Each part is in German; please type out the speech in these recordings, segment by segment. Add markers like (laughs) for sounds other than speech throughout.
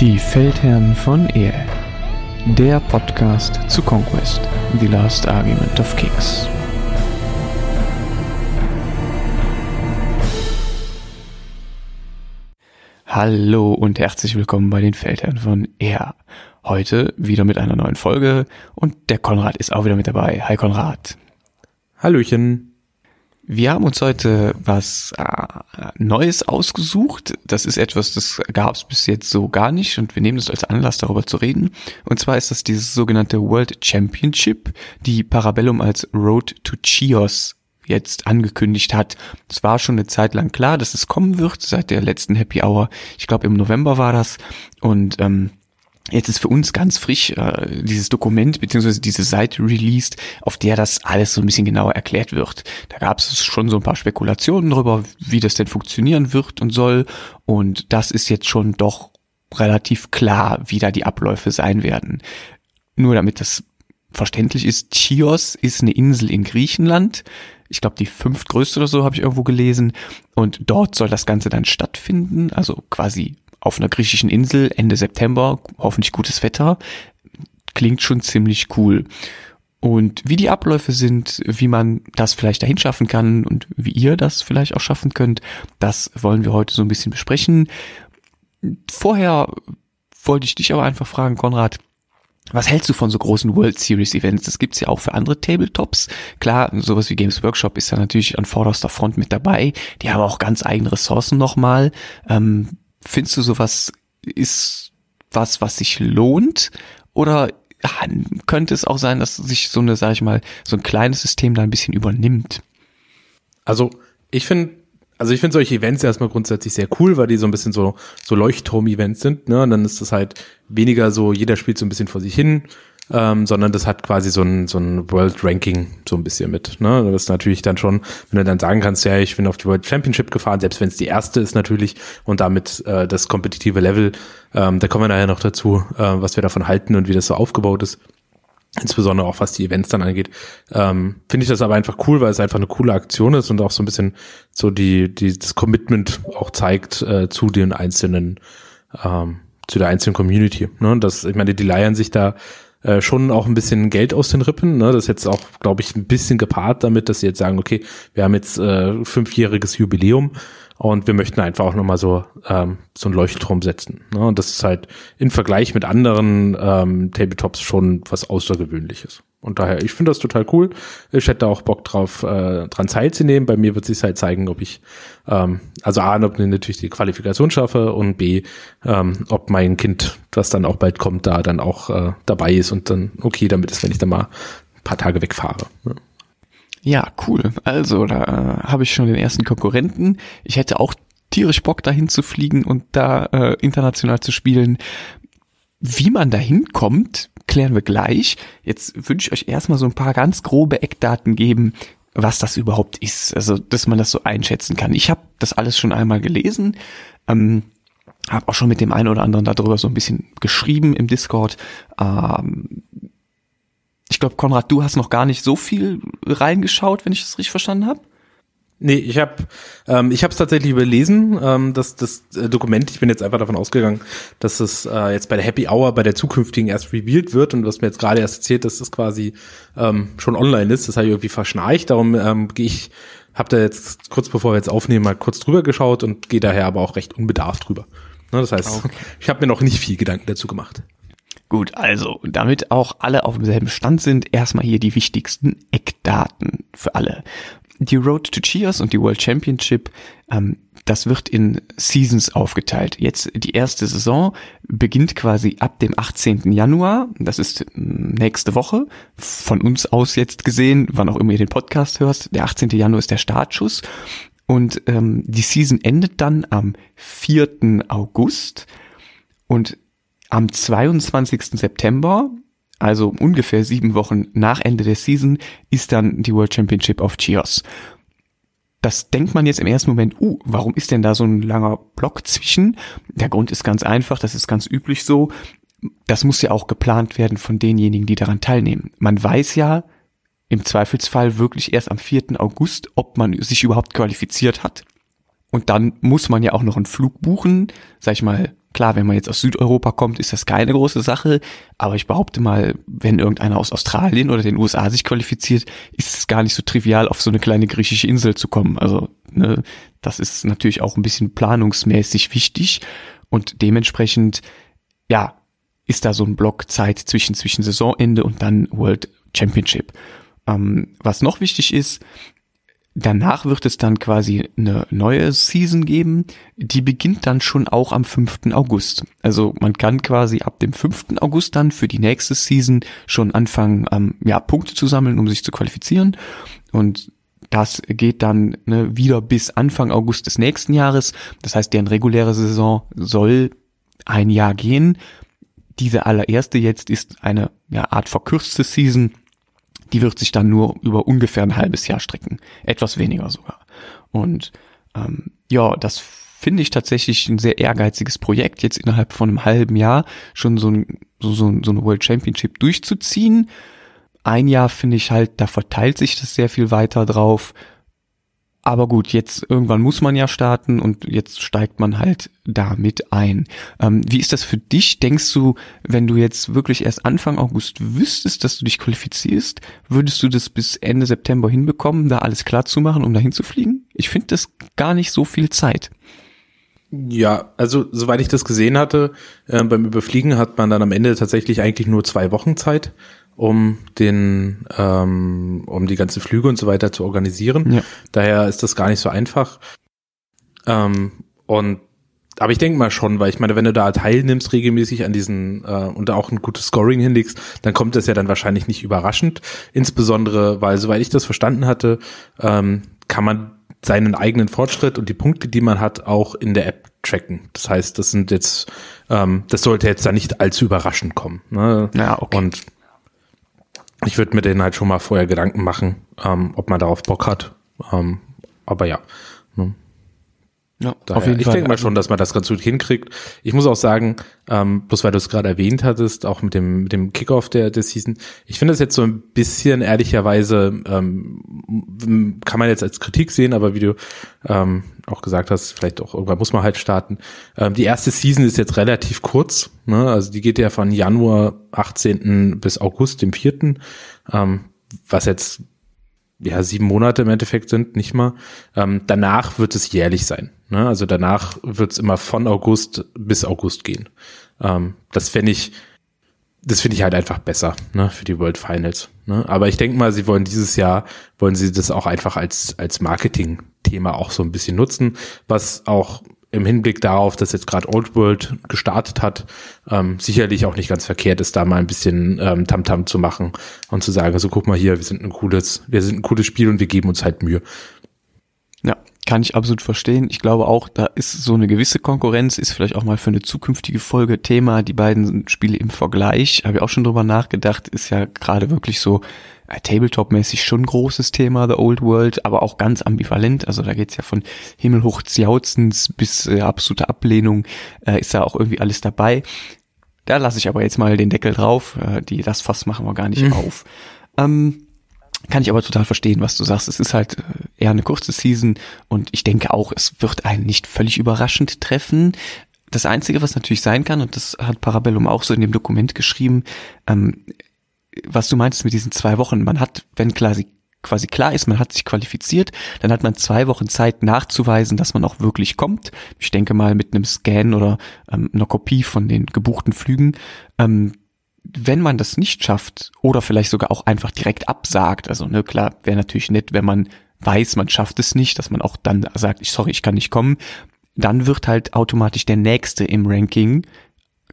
Die Feldherren von Ehe. Der Podcast zu Conquest, The Last Argument of Kings. Hallo und herzlich willkommen bei den Feldherren von Ehe. Heute wieder mit einer neuen Folge und der Konrad ist auch wieder mit dabei. Hi Konrad. Hallöchen. Wir haben uns heute was äh, Neues ausgesucht. Das ist etwas, das gab es bis jetzt so gar nicht und wir nehmen das als Anlass, darüber zu reden. Und zwar ist das dieses sogenannte World Championship, die Parabellum als Road to Chios jetzt angekündigt hat. Es war schon eine Zeit lang klar, dass es kommen wird, seit der letzten Happy Hour. Ich glaube, im November war das. Und ähm, Jetzt ist für uns ganz frisch äh, dieses Dokument beziehungsweise diese Seite released, auf der das alles so ein bisschen genauer erklärt wird. Da gab es schon so ein paar Spekulationen darüber, wie das denn funktionieren wird und soll. Und das ist jetzt schon doch relativ klar, wie da die Abläufe sein werden. Nur damit das verständlich ist, Chios ist eine Insel in Griechenland. Ich glaube, die fünftgrößte oder so habe ich irgendwo gelesen. Und dort soll das Ganze dann stattfinden, also quasi auf einer griechischen Insel Ende September, hoffentlich gutes Wetter, klingt schon ziemlich cool. Und wie die Abläufe sind, wie man das vielleicht dahin schaffen kann und wie ihr das vielleicht auch schaffen könnt, das wollen wir heute so ein bisschen besprechen. Vorher wollte ich dich aber einfach fragen, Konrad, was hältst du von so großen World Series Events? Das gibt's ja auch für andere Tabletops. Klar, sowas wie Games Workshop ist da natürlich an vorderster Front mit dabei. Die haben auch ganz eigene Ressourcen nochmal. Ähm, Findest du sowas ist was, was sich lohnt? Oder könnte es auch sein, dass sich so eine, sag ich mal, so ein kleines System da ein bisschen übernimmt? Also, ich finde, also ich finde solche Events erstmal grundsätzlich sehr cool, weil die so ein bisschen so, so Leuchtturm-Events sind, ne? Und dann ist das halt weniger so, jeder spielt so ein bisschen vor sich hin ähm, sondern das hat quasi so ein, so ein World Ranking so ein bisschen mit. Ne? Das ist natürlich dann schon, wenn du dann sagen kannst, ja, ich bin auf die World Championship gefahren, selbst wenn es die erste ist natürlich und damit äh, das kompetitive Level, ähm, da kommen wir nachher noch dazu, äh, was wir davon halten und wie das so aufgebaut ist insbesondere auch was die Events dann angeht, ähm, finde ich das aber einfach cool, weil es einfach eine coole Aktion ist und auch so ein bisschen so die, die das Commitment auch zeigt äh, zu den einzelnen, ähm, zu der einzelnen Community. Ne? Das, ich meine, die leiern sich da äh, schon auch ein bisschen Geld aus den Rippen. Ne? Das ist jetzt auch, glaube ich, ein bisschen gepaart damit, dass sie jetzt sagen, okay, wir haben jetzt äh, fünfjähriges Jubiläum und wir möchten einfach auch nochmal so, ähm, so ein Leuchtturm setzen. Ne? Und das ist halt im Vergleich mit anderen ähm, Tabletops schon was Außergewöhnliches. Und daher, ich finde das total cool. Ich hätte auch Bock drauf, äh, dran teilzunehmen. Bei mir wird sich halt zeigen, ob ich, ähm, also A, ob ich natürlich die Qualifikation schaffe und B, ähm, ob mein Kind, das dann auch bald kommt, da dann auch äh, dabei ist und dann okay damit ist, wenn ich dann mal ein paar Tage wegfahre. Ne? Ja, cool. Also, da äh, habe ich schon den ersten Konkurrenten. Ich hätte auch tierisch Bock dahin zu fliegen und da äh, international zu spielen. Wie man da hinkommt, klären wir gleich. Jetzt würde ich euch erstmal so ein paar ganz grobe Eckdaten geben, was das überhaupt ist. Also, dass man das so einschätzen kann. Ich habe das alles schon einmal gelesen. Ähm, habe auch schon mit dem einen oder anderen darüber so ein bisschen geschrieben im Discord. Ähm, ich glaube, Konrad, du hast noch gar nicht so viel reingeschaut, wenn ich das richtig verstanden habe. Nee, ich habe ähm, ich habe es tatsächlich überlesen, ähm, dass das äh, Dokument, ich bin jetzt einfach davon ausgegangen, dass es äh, jetzt bei der Happy Hour bei der zukünftigen erst revealed wird und was mir jetzt gerade erst erzählt, dass das quasi ähm, schon online ist, das habe ich irgendwie verschnarcht, darum ähm, gehe ich habe da jetzt kurz bevor wir jetzt aufnehmen mal kurz drüber geschaut und gehe daher aber auch recht unbedarft drüber. Ne, das heißt, okay. ich habe mir noch nicht viel Gedanken dazu gemacht. Gut, also damit auch alle auf demselben Stand sind, erstmal hier die wichtigsten Eckdaten für alle die Road to Cheers und die World Championship, ähm, das wird in Seasons aufgeteilt. Jetzt die erste Saison beginnt quasi ab dem 18. Januar. Das ist nächste Woche. Von uns aus jetzt gesehen, wann auch immer ihr den Podcast hörst. Der 18. Januar ist der Startschuss. Und ähm, die Season endet dann am 4. August. Und am 22. September also ungefähr sieben Wochen nach Ende der Season, ist dann die World Championship of Chios. Das denkt man jetzt im ersten Moment, uh, warum ist denn da so ein langer Block zwischen? Der Grund ist ganz einfach, das ist ganz üblich so. Das muss ja auch geplant werden von denjenigen, die daran teilnehmen. Man weiß ja im Zweifelsfall wirklich erst am 4. August, ob man sich überhaupt qualifiziert hat. Und dann muss man ja auch noch einen Flug buchen, sag ich mal, Klar, wenn man jetzt aus Südeuropa kommt, ist das keine große Sache. Aber ich behaupte mal, wenn irgendeiner aus Australien oder den USA sich qualifiziert, ist es gar nicht so trivial, auf so eine kleine griechische Insel zu kommen. Also ne, das ist natürlich auch ein bisschen planungsmäßig wichtig und dementsprechend, ja, ist da so ein Block Zeit zwischen, zwischen Saisonende und dann World Championship. Ähm, was noch wichtig ist, Danach wird es dann quasi eine neue Season geben. Die beginnt dann schon auch am 5. August. Also man kann quasi ab dem 5. August dann für die nächste Season schon anfangen, ähm, ja, Punkte zu sammeln, um sich zu qualifizieren. Und das geht dann ne, wieder bis Anfang August des nächsten Jahres. Das heißt, deren reguläre Saison soll ein Jahr gehen. Diese allererste jetzt ist eine ja, Art verkürzte Season die wird sich dann nur über ungefähr ein halbes Jahr strecken. Etwas weniger sogar. Und ähm, ja, das finde ich tatsächlich ein sehr ehrgeiziges Projekt, jetzt innerhalb von einem halben Jahr schon so, ein, so, so, so eine World Championship durchzuziehen. Ein Jahr finde ich halt, da verteilt sich das sehr viel weiter drauf. Aber gut, jetzt irgendwann muss man ja starten und jetzt steigt man halt damit ein. Ähm, wie ist das für dich? Denkst du, wenn du jetzt wirklich erst Anfang August wüsstest, dass du dich qualifizierst, würdest du das bis Ende September hinbekommen, da alles klar zu machen, um dahin zu fliegen? Ich finde das gar nicht so viel Zeit. Ja, also soweit ich das gesehen hatte, äh, beim Überfliegen hat man dann am Ende tatsächlich eigentlich nur zwei Wochen Zeit um den, ähm, um die ganzen Flüge und so weiter zu organisieren. Ja. Daher ist das gar nicht so einfach. Ähm, und aber ich denke mal schon, weil ich meine, wenn du da teilnimmst regelmäßig an diesen äh, und da auch ein gutes Scoring hinlegst, dann kommt das ja dann wahrscheinlich nicht überraschend. Insbesondere, weil soweit ich das verstanden hatte, ähm, kann man seinen eigenen Fortschritt und die Punkte, die man hat, auch in der App tracken. Das heißt, das sind jetzt, ähm, das sollte jetzt da nicht allzu überraschend kommen. Ne? Ja, okay. Und ich würde mir den halt schon mal vorher Gedanken machen, ähm, ob man darauf Bock hat. Ähm, aber ja. Ne? Ja, Daher, auf jeden ich Fall. Ich denke mal schon, dass man das ganz gut hinkriegt. Ich muss auch sagen, ähm, bloß weil du es gerade erwähnt hattest, auch mit dem, mit dem Kickoff der, der Season, ich finde das jetzt so ein bisschen ehrlicherweise, ähm, kann man jetzt als Kritik sehen, aber wie du ähm, auch gesagt hast, vielleicht auch irgendwann muss man halt starten. Ähm, die erste Season ist jetzt relativ kurz, ne? also die geht ja von Januar 18. bis August, dem 4., ähm, was jetzt ja sieben Monate im Endeffekt sind, nicht mal. Ähm, danach wird es jährlich sein. Ne? Also danach wird es immer von August bis August gehen. Ähm, das fände ich, das finde ich halt einfach besser ne, für die World Finals. Ne? Aber ich denke mal, sie wollen dieses Jahr, wollen sie das auch einfach als, als Marketing-Thema auch so ein bisschen nutzen, was auch im Hinblick darauf, dass jetzt gerade Old World gestartet hat, ähm, sicherlich auch nicht ganz verkehrt ist, da mal ein bisschen ähm, Tamtam -Tam zu machen und zu sagen, so guck mal hier, wir sind ein cooles, wir sind ein cooles Spiel und wir geben uns halt Mühe. Ja, kann ich absolut verstehen. Ich glaube auch, da ist so eine gewisse Konkurrenz, ist vielleicht auch mal für eine zukünftige Folge Thema. Die beiden Spiele im Vergleich, habe ich auch schon drüber nachgedacht, ist ja gerade wirklich so äh, Tabletop-mäßig schon großes Thema, The Old World, aber auch ganz ambivalent. Also da geht's ja von himmelhoch Zjautzens bis äh, absolute Ablehnung, äh, ist da auch irgendwie alles dabei. Da lasse ich aber jetzt mal den Deckel drauf. Äh, die, das Fass machen wir gar nicht mhm. auf. Ähm, kann ich aber total verstehen, was du sagst. Es ist halt äh, eher eine kurze Season und ich denke auch, es wird einen nicht völlig überraschend treffen. Das Einzige, was natürlich sein kann, und das hat Parabellum auch so in dem Dokument geschrieben, ähm, was du meintest mit diesen zwei Wochen, man hat, wenn quasi, quasi klar ist, man hat sich qualifiziert, dann hat man zwei Wochen Zeit nachzuweisen, dass man auch wirklich kommt. Ich denke mal mit einem Scan oder ähm, einer Kopie von den gebuchten Flügen. Ähm, wenn man das nicht schafft oder vielleicht sogar auch einfach direkt absagt, also ne, klar, wäre natürlich nett, wenn man weiß, man schafft es nicht, dass man auch dann sagt, ich sorry, ich kann nicht kommen, dann wird halt automatisch der nächste im Ranking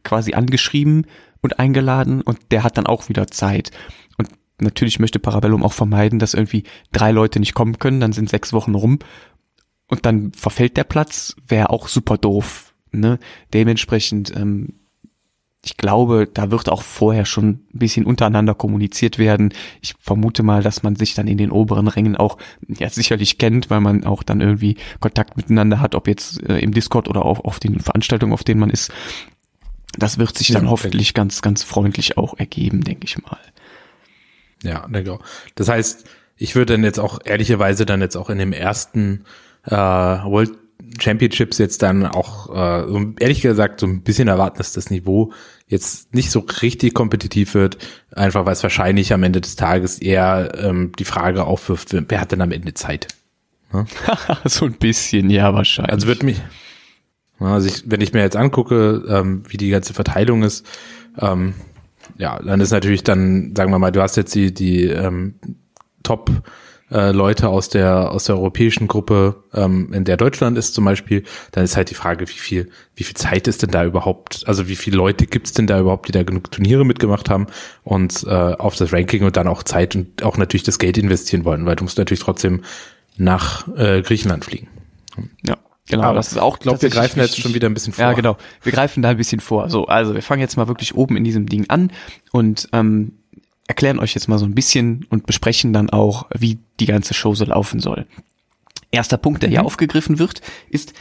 quasi angeschrieben und eingeladen und der hat dann auch wieder Zeit. Und natürlich möchte Parabellum auch vermeiden, dass irgendwie drei Leute nicht kommen können, dann sind sechs Wochen rum und dann verfällt der Platz, wäre auch super doof. Ne? Dementsprechend ähm, ich glaube, da wird auch vorher schon ein bisschen untereinander kommuniziert werden. Ich vermute mal, dass man sich dann in den oberen Rängen auch ja sicherlich kennt, weil man auch dann irgendwie Kontakt miteinander hat, ob jetzt äh, im Discord oder auch auf den Veranstaltungen, auf denen man ist. Das wird sich dann ja, hoffentlich ganz, ganz freundlich auch ergeben, denke ich mal. Ja, denke auch. Das heißt, ich würde dann jetzt auch ehrlicherweise dann jetzt auch in dem ersten äh, World Championships jetzt dann auch, äh, ehrlich gesagt, so ein bisschen erwarten, dass das Niveau jetzt nicht so richtig kompetitiv wird, einfach weil es wahrscheinlich am Ende des Tages eher ähm, die Frage aufwirft, wer hat denn am Ende Zeit? Ne? (laughs) so ein bisschen, ja, wahrscheinlich. Also wird mich, also ich, wenn ich mir jetzt angucke, ähm, wie die ganze Verteilung ist, ähm, ja, dann ist natürlich dann, sagen wir mal, du hast jetzt die, die ähm, Top äh, Leute aus der aus der europäischen Gruppe, ähm, in der Deutschland ist zum Beispiel, dann ist halt die Frage, wie viel wie viel Zeit ist denn da überhaupt, also wie viele Leute gibt's denn da überhaupt, die da genug Turniere mitgemacht haben und äh, auf das Ranking und dann auch Zeit und auch natürlich das Geld investieren wollen, weil du musst natürlich trotzdem nach äh, Griechenland fliegen. Ja. Genau, Aber das ist auch. Ich glaube, wir greifen jetzt schon wieder ein bisschen vor. Ja, genau. Wir greifen da ein bisschen vor. So, also wir fangen jetzt mal wirklich oben in diesem Ding an und ähm, erklären euch jetzt mal so ein bisschen und besprechen dann auch, wie die ganze Show so laufen soll. Erster Punkt, der hier mhm. aufgegriffen wird, ist,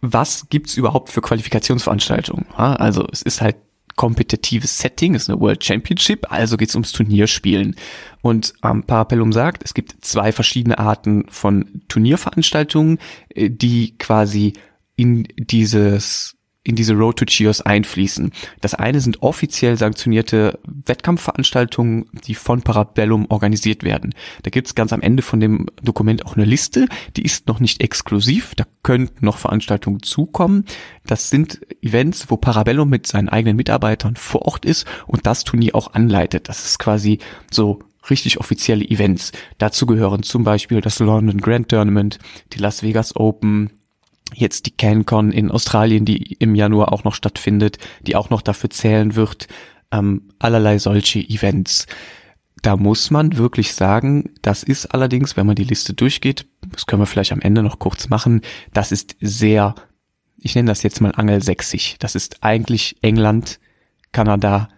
was gibt's überhaupt für Qualifikationsveranstaltungen? Also es ist halt kompetitives Setting, ist eine World Championship, also geht's ums Turnierspielen. Und ähm, Parapellum sagt, es gibt zwei verschiedene Arten von Turnierveranstaltungen, äh, die quasi in dieses in diese Road to Cheers einfließen. Das eine sind offiziell sanktionierte Wettkampfveranstaltungen, die von Parabellum organisiert werden. Da gibt's ganz am Ende von dem Dokument auch eine Liste, die ist noch nicht exklusiv, da könnten noch Veranstaltungen zukommen. Das sind Events, wo Parabellum mit seinen eigenen Mitarbeitern vor Ort ist und das Turnier auch anleitet. Das ist quasi so richtig offizielle Events. Dazu gehören zum Beispiel das London Grand Tournament, die Las Vegas Open, jetzt die CanCon in Australien, die im Januar auch noch stattfindet, die auch noch dafür zählen wird, ähm, allerlei solche Events. Da muss man wirklich sagen, das ist allerdings, wenn man die Liste durchgeht, das können wir vielleicht am Ende noch kurz machen, das ist sehr, ich nenne das jetzt mal angelsächsisch. Das ist eigentlich England, Kanada,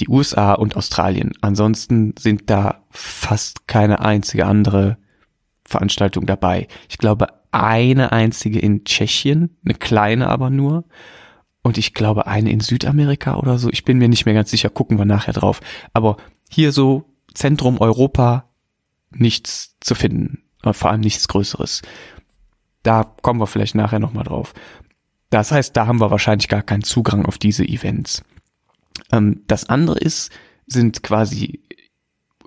die USA und Australien. Ansonsten sind da fast keine einzige andere Veranstaltung dabei. Ich glaube, eine einzige in Tschechien, eine kleine aber nur. Und ich glaube eine in Südamerika oder so. Ich bin mir nicht mehr ganz sicher, gucken wir nachher drauf. Aber hier so Zentrum Europa nichts zu finden. Vor allem nichts Größeres. Da kommen wir vielleicht nachher nochmal drauf. Das heißt, da haben wir wahrscheinlich gar keinen Zugang auf diese Events. Ähm, das andere ist, sind quasi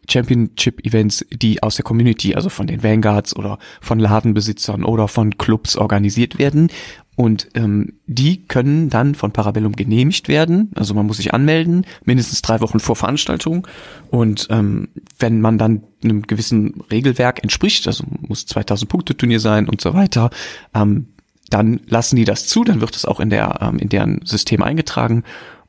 Championship-Events, die aus der Community, also von den Vanguards oder von Ladenbesitzern oder von Clubs organisiert werden. Und ähm, die können dann von Parabellum genehmigt werden. Also man muss sich anmelden, mindestens drei Wochen vor Veranstaltung. Und ähm, wenn man dann einem gewissen Regelwerk entspricht, also muss 2000 Punkte Turnier sein und so weiter, ähm, dann lassen die das zu, dann wird es auch in der ähm, in deren System eingetragen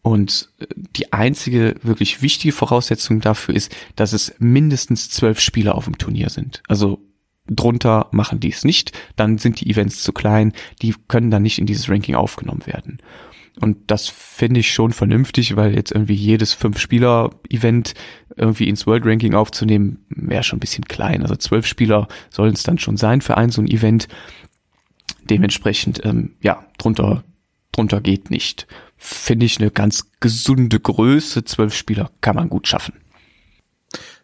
und äh, die einzige wirklich wichtige Voraussetzung dafür ist, dass es mindestens zwölf Spieler auf dem Turnier sind. Also drunter machen die es nicht, dann sind die Events zu klein, die können dann nicht in dieses Ranking aufgenommen werden. Und das finde ich schon vernünftig, weil jetzt irgendwie jedes Fünf-Spieler-Event irgendwie ins World Ranking aufzunehmen, wäre schon ein bisschen klein. Also zwölf Spieler sollen es dann schon sein für ein so ein Event. Dementsprechend, ähm, ja, drunter, drunter geht nicht finde ich eine ganz gesunde Größe. Zwölf Spieler kann man gut schaffen.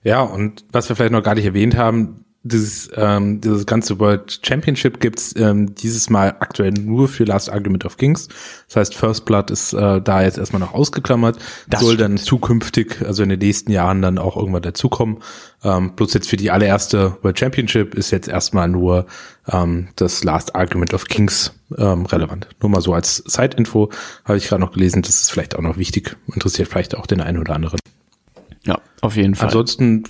Ja, und was wir vielleicht noch gar nicht erwähnt haben, dieses, ähm, dieses ganze World Championship gibt's ähm, dieses Mal aktuell nur für Last Argument of Kings. Das heißt, First Blood ist äh, da jetzt erstmal noch ausgeklammert, das soll dann zukünftig, also in den nächsten Jahren dann auch irgendwann dazukommen. Ähm, bloß jetzt für die allererste World Championship ist jetzt erstmal nur ähm, das Last Argument of Kings ähm, relevant. Nur mal so als Side-Info habe ich gerade noch gelesen, das ist vielleicht auch noch wichtig, interessiert vielleicht auch den einen oder anderen. Ja, auf jeden Fall. Ansonsten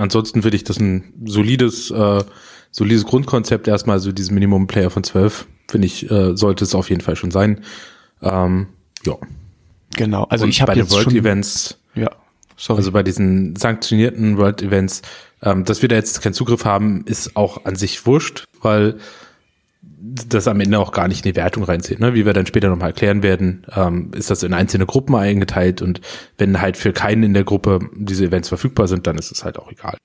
ansonsten finde ich das ein solides, äh, solides Grundkonzept erstmal, so dieses Minimum Player von 12, finde ich, äh, sollte es auf jeden Fall schon sein. Ähm, ja. Genau, also Und ich habe bei den World schon, Events, ja, sorry. also bei diesen sanktionierten World Events, ähm, dass wir da jetzt keinen Zugriff haben, ist auch an sich wurscht, weil das am Ende auch gar nicht in die Wertung reinzählt. Ne? Wie wir dann später nochmal erklären werden, ähm, ist das in einzelne Gruppen eingeteilt und wenn halt für keinen in der Gruppe diese Events verfügbar sind, dann ist es halt auch egal.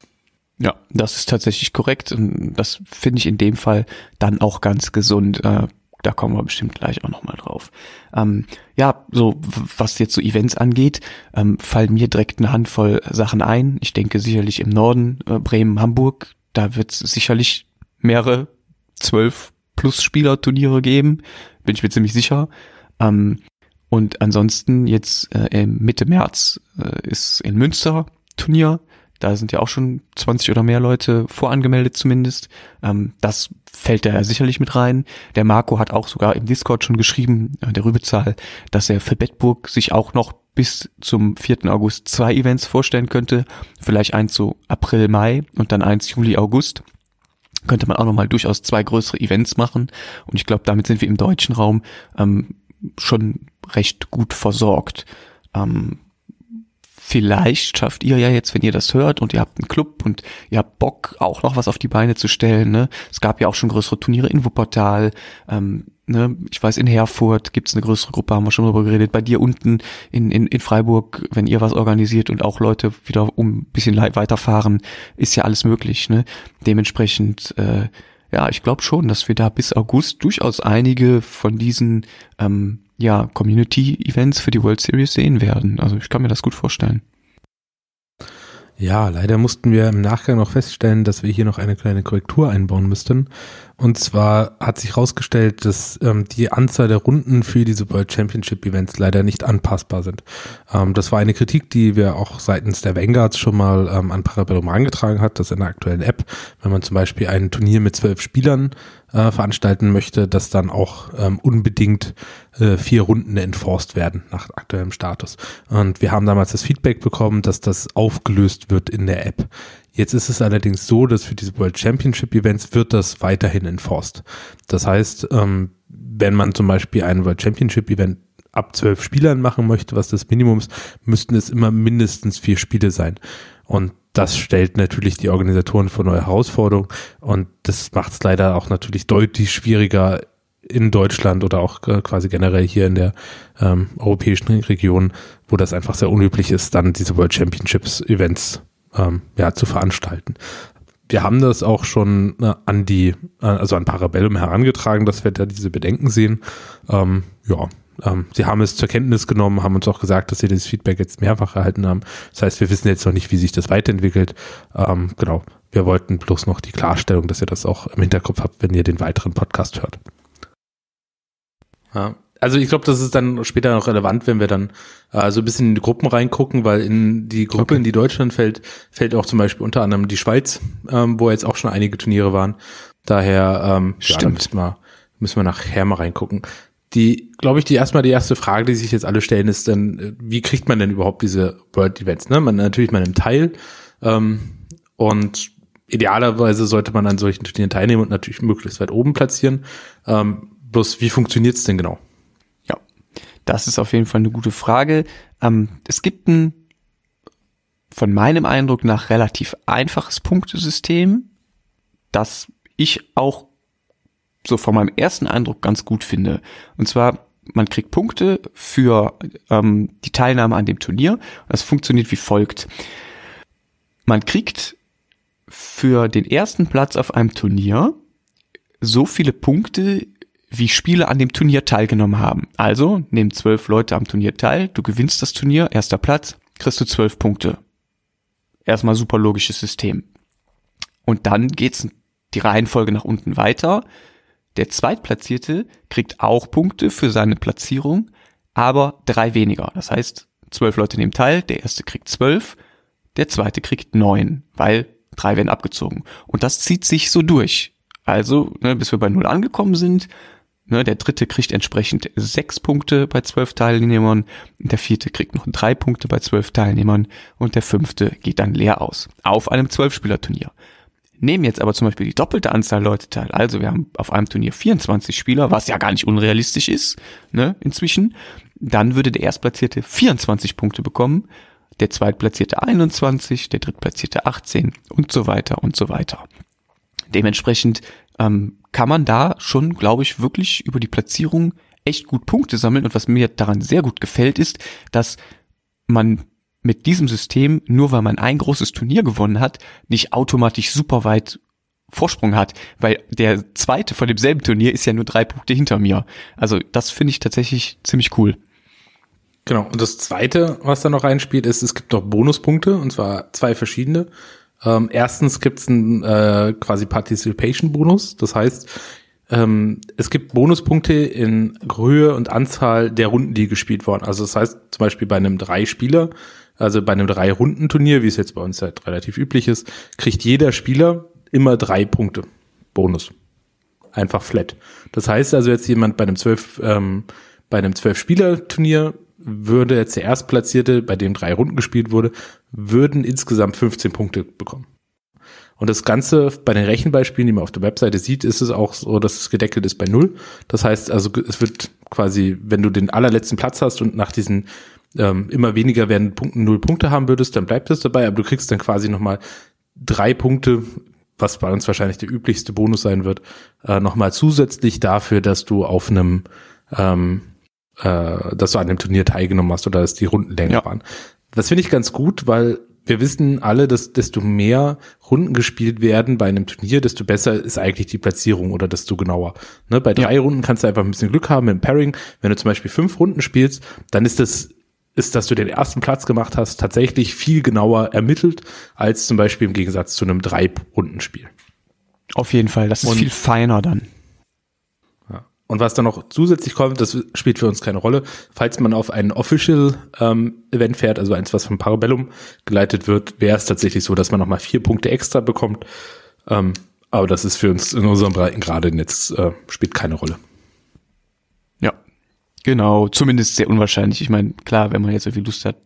Ja, das ist tatsächlich korrekt und das finde ich in dem Fall dann auch ganz gesund. Äh, da kommen wir bestimmt gleich auch nochmal drauf. Ähm, ja, so was jetzt so Events angeht, ähm, fallen mir direkt eine Handvoll Sachen ein. Ich denke sicherlich im Norden, äh, Bremen, Hamburg, da wird es sicherlich mehrere zwölf plus Spieler-Turniere geben, bin ich mir ziemlich sicher. Ähm, und ansonsten jetzt äh, Mitte März äh, ist in Münster Turnier. Da sind ja auch schon 20 oder mehr Leute vorangemeldet zumindest. Ähm, das fällt da sicherlich mit rein. Der Marco hat auch sogar im Discord schon geschrieben, äh, der Rübezahl, dass er für Bettburg sich auch noch bis zum 4. August zwei Events vorstellen könnte. Vielleicht eins so April, Mai und dann eins Juli, August. Könnte man auch nochmal durchaus zwei größere Events machen. Und ich glaube, damit sind wir im deutschen Raum ähm, schon recht gut versorgt. Ähm, vielleicht schafft ihr ja jetzt, wenn ihr das hört und ihr habt einen Club und ihr habt Bock, auch noch was auf die Beine zu stellen. Ne? Es gab ja auch schon größere Turniere in Wuppertal. Ähm, ne? Ich weiß, in Herfurt gibt's eine größere Gruppe, haben wir schon drüber geredet. Bei dir unten in, in, in Freiburg, wenn ihr was organisiert und auch Leute wieder um ein bisschen weiterfahren, ist ja alles möglich. Ne? Dementsprechend äh, ja, ich glaube schon, dass wir da bis August durchaus einige von diesen ähm, ja, Community-Events für die World Series sehen werden. Also ich kann mir das gut vorstellen. Ja, leider mussten wir im Nachgang noch feststellen, dass wir hier noch eine kleine Korrektur einbauen müssten. Und zwar hat sich herausgestellt, dass ähm, die Anzahl der Runden für diese World Championship Events leider nicht anpassbar sind. Ähm, das war eine Kritik, die wir auch seitens der Vanguards schon mal ähm, an Parabellum angetragen hat, dass in der aktuellen App, wenn man zum Beispiel ein Turnier mit zwölf Spielern äh, veranstalten möchte, dass dann auch ähm, unbedingt äh, vier Runden enforced werden nach aktuellem Status. Und wir haben damals das Feedback bekommen, dass das aufgelöst wird in der App. Jetzt ist es allerdings so, dass für diese World Championship Events wird das weiterhin enforced. Das heißt, ähm, wenn man zum Beispiel ein World Championship Event ab zwölf Spielern machen möchte, was das Minimum ist, müssten es immer mindestens vier Spiele sein. Und das stellt natürlich die Organisatoren vor neue Herausforderungen und das macht es leider auch natürlich deutlich schwieriger in Deutschland oder auch quasi generell hier in der ähm, europäischen Region, wo das einfach sehr unüblich ist, dann diese World Championships Events ähm, ja, zu veranstalten. Wir haben das auch schon äh, an die, äh, also an Parabellum herangetragen, dass wir da diese Bedenken sehen. Ähm, ja, ähm, sie haben es zur Kenntnis genommen, haben uns auch gesagt, dass sie dieses Feedback jetzt mehrfach erhalten haben. Das heißt, wir wissen jetzt noch nicht, wie sich das weiterentwickelt. Ähm, genau. Wir wollten bloß noch die Klarstellung, dass ihr das auch im Hinterkopf habt, wenn ihr den weiteren Podcast hört. Ja. Also ich glaube, das ist dann später noch relevant, wenn wir dann äh, so ein bisschen in die Gruppen reingucken, weil in die Gruppe, okay. in die Deutschland fällt, fällt auch zum Beispiel unter anderem die Schweiz, ähm, wo jetzt auch schon einige Turniere waren. Daher ähm, Stimmt. Ja, müssen wir, müssen wir nachher mal reingucken. Die, glaube ich, die erstmal die erste Frage, die sich jetzt alle stellen, ist dann, äh, wie kriegt man denn überhaupt diese World Events? Ne? Man natürlich man nimmt teil ähm, und idealerweise sollte man an solchen Turnieren teilnehmen und natürlich möglichst weit oben platzieren. Ähm, bloß wie funktioniert's denn genau? Das ist auf jeden Fall eine gute Frage. Ähm, es gibt ein von meinem Eindruck nach relativ einfaches Punktesystem, das ich auch so von meinem ersten Eindruck ganz gut finde. Und zwar, man kriegt Punkte für ähm, die Teilnahme an dem Turnier. Das funktioniert wie folgt. Man kriegt für den ersten Platz auf einem Turnier so viele Punkte, wie Spiele an dem Turnier teilgenommen haben. Also nehmen zwölf Leute am Turnier teil, du gewinnst das Turnier, erster Platz, kriegst du zwölf Punkte. Erstmal super logisches System. Und dann geht's die Reihenfolge nach unten weiter. Der Zweitplatzierte kriegt auch Punkte für seine Platzierung, aber drei weniger. Das heißt, zwölf Leute nehmen teil, der erste kriegt zwölf, der zweite kriegt neun, weil drei werden abgezogen. Und das zieht sich so durch. Also, ne, bis wir bei null angekommen sind, ne, der dritte kriegt entsprechend sechs Punkte bei zwölf Teilnehmern, der vierte kriegt noch drei Punkte bei zwölf Teilnehmern und der fünfte geht dann leer aus. Auf einem Zwölfspielerturnier. Nehmen jetzt aber zum Beispiel die doppelte Anzahl Leute teil. Also wir haben auf einem Turnier 24 Spieler, was ja gar nicht unrealistisch ist, ne, inzwischen. Dann würde der Erstplatzierte 24 Punkte bekommen, der Zweitplatzierte 21, der Drittplatzierte 18 und so weiter und so weiter. Dementsprechend ähm, kann man da schon, glaube ich, wirklich über die Platzierung echt gut Punkte sammeln. Und was mir daran sehr gut gefällt, ist, dass man mit diesem System, nur weil man ein großes Turnier gewonnen hat, nicht automatisch super weit Vorsprung hat, weil der zweite von demselben Turnier ist ja nur drei Punkte hinter mir. Also das finde ich tatsächlich ziemlich cool. Genau. Und das zweite, was da noch reinspielt, ist, es gibt noch Bonuspunkte, und zwar zwei verschiedene. Ähm, erstens gibt es einen äh, quasi Participation-Bonus. Das heißt, ähm, es gibt Bonuspunkte in Höhe und Anzahl der Runden, die gespielt wurden. Also das heißt zum Beispiel bei einem Drei-Spieler, also bei einem Drei-Runden-Turnier, wie es jetzt bei uns halt relativ üblich ist, kriegt jeder Spieler immer drei Punkte Bonus. Einfach flat. Das heißt also jetzt jemand bei einem zwölf, ähm, bei einem Zwölf-Spieler-Turnier würde jetzt der Erstplatzierte, bei dem drei Runden gespielt wurde, würden insgesamt 15 Punkte bekommen. Und das Ganze bei den Rechenbeispielen, die man auf der Webseite sieht, ist es auch so, dass es gedeckelt ist bei null. Das heißt also, es wird quasi, wenn du den allerletzten Platz hast und nach diesen ähm, immer weniger werden Punkten null Punkte haben würdest, dann bleibt es dabei, aber du kriegst dann quasi nochmal drei Punkte, was bei uns wahrscheinlich der üblichste Bonus sein wird, äh, nochmal zusätzlich dafür, dass du auf einem, ähm, äh, dass du an dem Turnier teilgenommen hast oder dass die Runden länger ja. waren. Das finde ich ganz gut, weil wir wissen alle, dass desto mehr Runden gespielt werden bei einem Turnier, desto besser ist eigentlich die Platzierung oder desto genauer. Ne, bei drei ja. Runden kannst du einfach ein bisschen Glück haben mit dem Pairing. Wenn du zum Beispiel fünf Runden spielst, dann ist das ist, dass du den ersten Platz gemacht hast, tatsächlich viel genauer ermittelt, als zum Beispiel im Gegensatz zu einem Drei-Runden-Spiel. Auf jeden Fall, das ist Und viel feiner dann. Und was dann noch zusätzlich kommt, das spielt für uns keine Rolle. Falls man auf ein Official ähm, Event fährt, also eins, was vom Parabellum geleitet wird, wäre es tatsächlich so, dass man nochmal vier Punkte extra bekommt. Ähm, aber das ist für uns in unserem Breiten gerade jetzt äh, spielt keine Rolle. Ja, genau. Zumindest sehr unwahrscheinlich. Ich meine, klar, wenn man jetzt irgendwie Lust hat,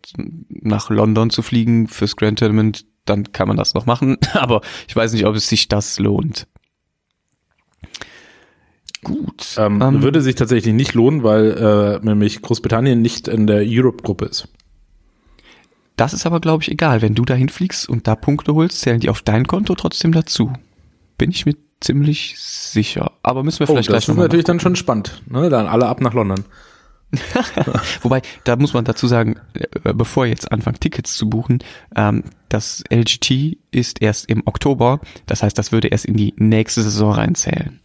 nach London zu fliegen fürs Grand Tournament, dann kann man das noch machen. (laughs) Aber ich weiß nicht, ob es sich das lohnt. Gut. Ähm, um, ähm, würde sich tatsächlich nicht lohnen, weil äh, nämlich Großbritannien nicht in der Europe-Gruppe ist. Das ist aber, glaube ich, egal. Wenn du dahin fliegst und da Punkte holst, zählen die auf dein Konto trotzdem dazu. Bin ich mir ziemlich sicher. Aber müssen wir oh, vielleicht oh, gleich noch Das ist natürlich dann schon spannend. Ne? Dann alle ab nach London. (laughs) Wobei, da muss man dazu sagen, äh, bevor ihr jetzt anfangt, Tickets zu buchen, ähm, das LGT ist erst im Oktober. Das heißt, das würde erst in die nächste Saison reinzählen.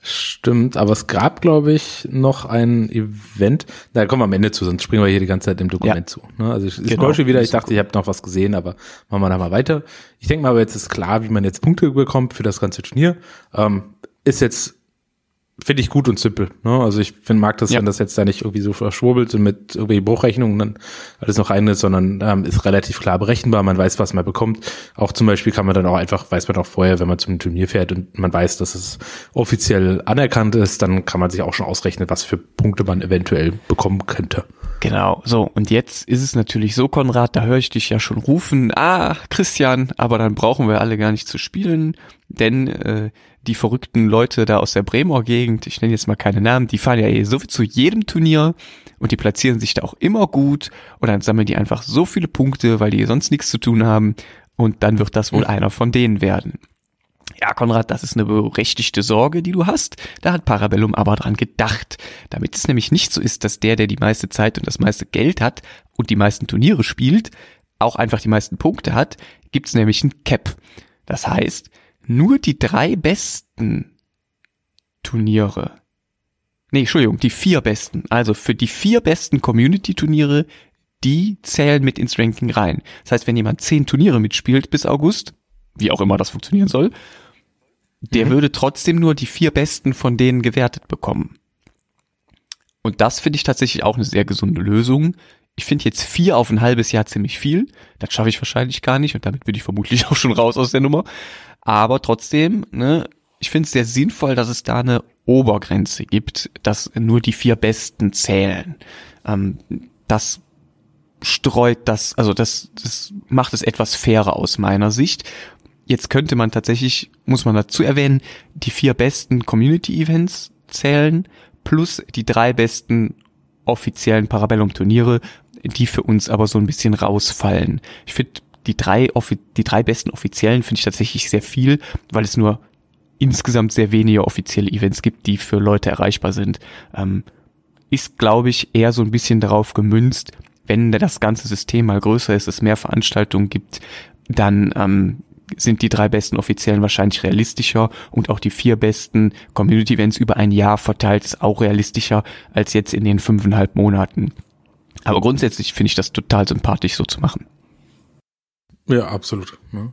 Stimmt, aber es gab, glaube ich, noch ein Event. Da kommen wir am Ende zu, sonst springen wir hier die ganze Zeit im Dokument ja. zu. Ne? Also ich, genau. schon wieder, ich dachte, ich habe noch was gesehen, aber machen wir da mal weiter. Ich denke mal, aber jetzt ist klar, wie man jetzt Punkte bekommt für das ganze Turnier. Ähm, ist jetzt finde ich gut und simpel. Ne? Also ich finde, mag das, ja. wenn das jetzt da nicht irgendwie so verschwurbelt und mit irgendwie Bruchrechnungen dann alles noch rein ist, sondern ähm, ist relativ klar berechenbar. Man weiß, was man bekommt. Auch zum Beispiel kann man dann auch einfach, weiß man auch vorher, wenn man zum Turnier fährt und man weiß, dass es offiziell anerkannt ist, dann kann man sich auch schon ausrechnen, was für Punkte man eventuell bekommen könnte. Genau, so. Und jetzt ist es natürlich so, Konrad, da höre ich dich ja schon rufen, ah, Christian, aber dann brauchen wir alle gar nicht zu spielen, denn äh, die verrückten Leute da aus der Bremer Gegend, ich nenne jetzt mal keine Namen, die fahren ja eh so zu jedem Turnier und die platzieren sich da auch immer gut und dann sammeln die einfach so viele Punkte, weil die sonst nichts zu tun haben und dann wird das wohl mhm. einer von denen werden. Ja, Konrad, das ist eine berechtigte Sorge, die du hast. Da hat Parabellum aber dran gedacht. Damit es nämlich nicht so ist, dass der, der die meiste Zeit und das meiste Geld hat und die meisten Turniere spielt, auch einfach die meisten Punkte hat, gibt's nämlich ein Cap. Das heißt, nur die drei besten Turniere. Nee, Entschuldigung, die vier besten. Also für die vier besten Community-Turniere, die zählen mit ins Ranking rein. Das heißt, wenn jemand zehn Turniere mitspielt bis August, wie auch immer das funktionieren soll, der mhm. würde trotzdem nur die vier besten von denen gewertet bekommen. Und das finde ich tatsächlich auch eine sehr gesunde Lösung. Ich finde jetzt vier auf ein halbes Jahr ziemlich viel. Das schaffe ich wahrscheinlich gar nicht und damit bin ich vermutlich (laughs) auch schon raus aus der Nummer. Aber trotzdem, ne, ich finde es sehr sinnvoll, dass es da eine Obergrenze gibt, dass nur die vier Besten zählen. Ähm, das streut das, also das, das macht es etwas fairer aus meiner Sicht. Jetzt könnte man tatsächlich, muss man dazu erwähnen, die vier besten Community-Events zählen, plus die drei besten offiziellen Parabellum-Turniere, die für uns aber so ein bisschen rausfallen. Ich finde, die drei, die drei besten offiziellen finde ich tatsächlich sehr viel, weil es nur insgesamt sehr wenige offizielle Events gibt, die für Leute erreichbar sind. Ähm, ist, glaube ich, eher so ein bisschen darauf gemünzt, wenn das ganze System mal größer ist, es mehr Veranstaltungen gibt, dann ähm, sind die drei besten Offiziellen wahrscheinlich realistischer und auch die vier besten Community Events über ein Jahr verteilt ist auch realistischer als jetzt in den fünfeinhalb Monaten. Aber grundsätzlich finde ich das total sympathisch so zu machen. Ja, absolut. Ne?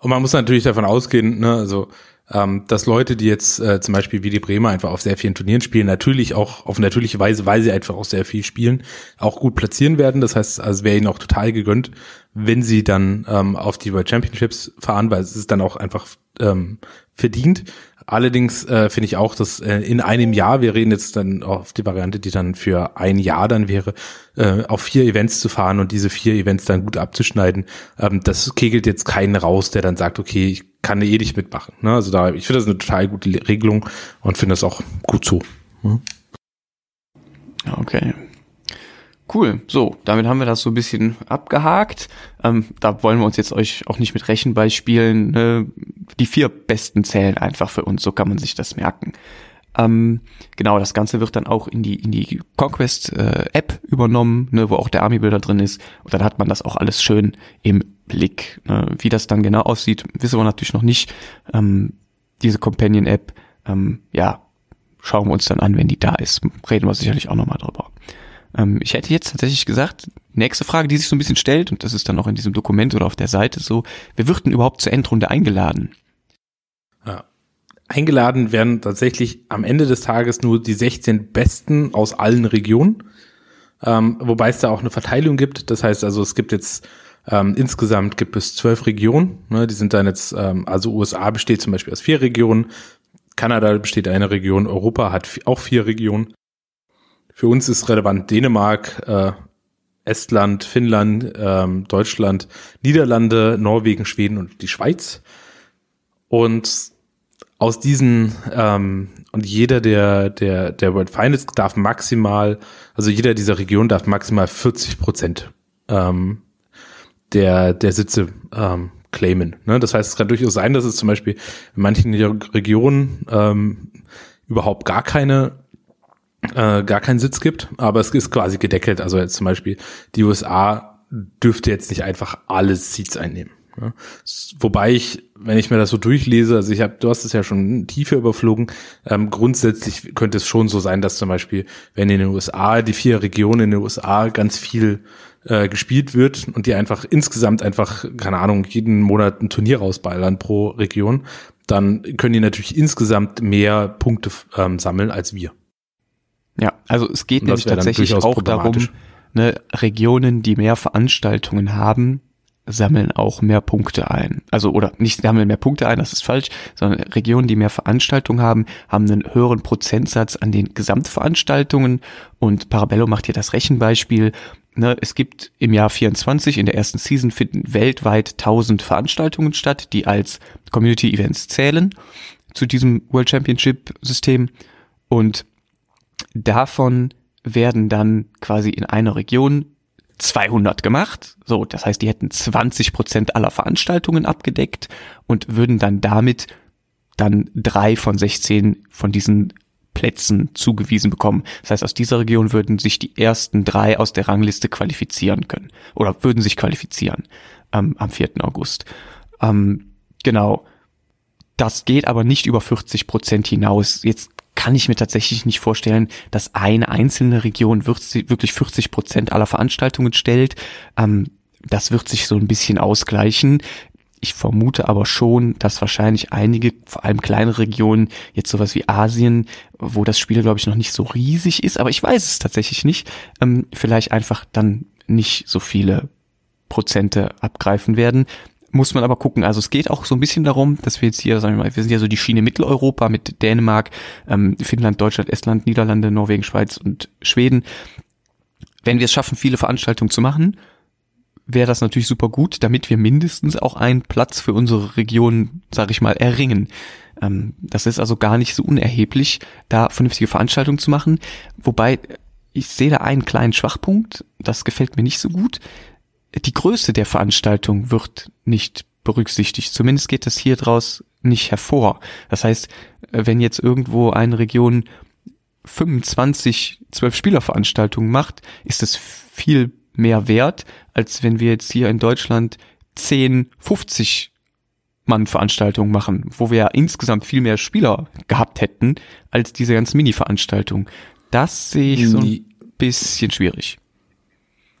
Und man muss natürlich davon ausgehen, ne, also ähm, dass Leute, die jetzt äh, zum Beispiel wie die Bremer einfach auf sehr vielen Turnieren spielen, natürlich auch auf natürliche Weise, weil sie einfach auch sehr viel spielen, auch gut platzieren werden. Das heißt, also wäre ihnen auch total gegönnt, wenn sie dann ähm, auf die World Championships fahren, weil es ist dann auch einfach ähm, verdient. Allerdings äh, finde ich auch, dass äh, in einem Jahr, wir reden jetzt dann auf die Variante, die dann für ein Jahr dann wäre, äh, auf vier Events zu fahren und diese vier Events dann gut abzuschneiden, ähm, das kegelt jetzt keinen raus, der dann sagt, okay, ich kann eh nicht mitmachen. Ne? Also da, ich finde das eine total gute Regelung und finde das auch gut so. Hm? Okay. Cool. So, damit haben wir das so ein bisschen abgehakt. Ähm, da wollen wir uns jetzt euch auch nicht mit Rechenbeispielen. Ne? Die vier besten zählen einfach für uns, so kann man sich das merken. Ähm, genau, das Ganze wird dann auch in die in die Conquest äh, übernommen, ne, wo auch der Army Builder drin ist. Und dann hat man das auch alles schön im Blick. Ne? Wie das dann genau aussieht, wissen wir natürlich noch nicht. Ähm, diese Companion App, ähm, ja, schauen wir uns dann an, wenn die da ist. Reden wir sicherlich auch nochmal drüber. Ähm, ich hätte jetzt tatsächlich gesagt, nächste Frage, die sich so ein bisschen stellt, und das ist dann auch in diesem Dokument oder auf der Seite so, wer wird denn überhaupt zur Endrunde eingeladen? Ja. Eingeladen werden tatsächlich am Ende des Tages nur die 16 Besten aus allen Regionen, ähm, wobei es da auch eine Verteilung gibt. Das heißt also, es gibt jetzt ähm, insgesamt gibt es zwölf Regionen. Ne, die sind dann jetzt, ähm, also USA besteht zum Beispiel aus vier Regionen, Kanada besteht eine Region, Europa hat auch vier Regionen. Für uns ist relevant Dänemark, äh, Estland, Finnland, ähm, Deutschland, Niederlande, Norwegen, Schweden und die Schweiz. Und aus diesen ähm, und jeder der der der World Finals darf maximal, also jeder dieser Regionen darf maximal 40 Prozent ähm, der der Sitze ähm, claimen. Ne? Das heißt, es kann durchaus sein, dass es zum Beispiel in manchen Regionen ähm, überhaupt gar keine äh, gar keinen Sitz gibt, aber es ist quasi gedeckelt. Also jetzt zum Beispiel die USA dürfte jetzt nicht einfach alle Seats einnehmen. Ja. Wobei ich, wenn ich mir das so durchlese, also ich habe, du hast es ja schon tiefer überflogen, ähm, grundsätzlich könnte es schon so sein, dass zum Beispiel, wenn in den USA die vier Regionen in den USA ganz viel äh, gespielt wird und die einfach insgesamt einfach, keine Ahnung, jeden Monat ein Turnier rausballern pro Region, dann können die natürlich insgesamt mehr Punkte ähm, sammeln als wir. Ja, also es geht nämlich tatsächlich auch darum, ne, Regionen, die mehr Veranstaltungen haben, sammeln auch mehr Punkte ein. Also oder nicht sammeln mehr Punkte ein, das ist falsch, sondern Regionen, die mehr Veranstaltungen haben, haben einen höheren Prozentsatz an den Gesamtveranstaltungen und Parabello macht hier das Rechenbeispiel. Ne, es gibt im Jahr 24 in der ersten Season finden weltweit 1000 Veranstaltungen statt, die als Community Events zählen zu diesem World Championship System und davon werden dann quasi in einer Region 200 gemacht. So, das heißt, die hätten 20 Prozent aller Veranstaltungen abgedeckt und würden dann damit dann drei von 16 von diesen Plätzen zugewiesen bekommen. Das heißt, aus dieser Region würden sich die ersten drei aus der Rangliste qualifizieren können oder würden sich qualifizieren ähm, am 4. August. Ähm, genau. Das geht aber nicht über 40 Prozent hinaus. Jetzt kann ich mir tatsächlich nicht vorstellen, dass eine einzelne Region wirklich 40 Prozent aller Veranstaltungen stellt. Ähm, das wird sich so ein bisschen ausgleichen. Ich vermute aber schon, dass wahrscheinlich einige, vor allem kleine Regionen, jetzt sowas wie Asien, wo das Spiel, glaube ich, noch nicht so riesig ist, aber ich weiß es tatsächlich nicht, ähm, vielleicht einfach dann nicht so viele Prozente abgreifen werden muss man aber gucken. Also es geht auch so ein bisschen darum, dass wir jetzt hier, sagen wir mal, wir sind ja so die Schiene Mitteleuropa mit Dänemark, ähm, Finnland, Deutschland, Estland, Niederlande, Norwegen, Schweiz und Schweden. Wenn wir es schaffen, viele Veranstaltungen zu machen, wäre das natürlich super gut, damit wir mindestens auch einen Platz für unsere Region, sage ich mal, erringen. Ähm, das ist also gar nicht so unerheblich, da vernünftige Veranstaltungen zu machen. Wobei ich sehe da einen kleinen Schwachpunkt, das gefällt mir nicht so gut die Größe der Veranstaltung wird nicht berücksichtigt. Zumindest geht das hier draus nicht hervor. Das heißt, wenn jetzt irgendwo eine Region 25 12 Spielerveranstaltungen macht, ist das viel mehr wert, als wenn wir jetzt hier in Deutschland 10, 50 Mann Veranstaltungen machen, wo wir ja insgesamt viel mehr Spieler gehabt hätten als diese ganzen Mini-Veranstaltungen. Das sehe ich so ein bisschen schwierig.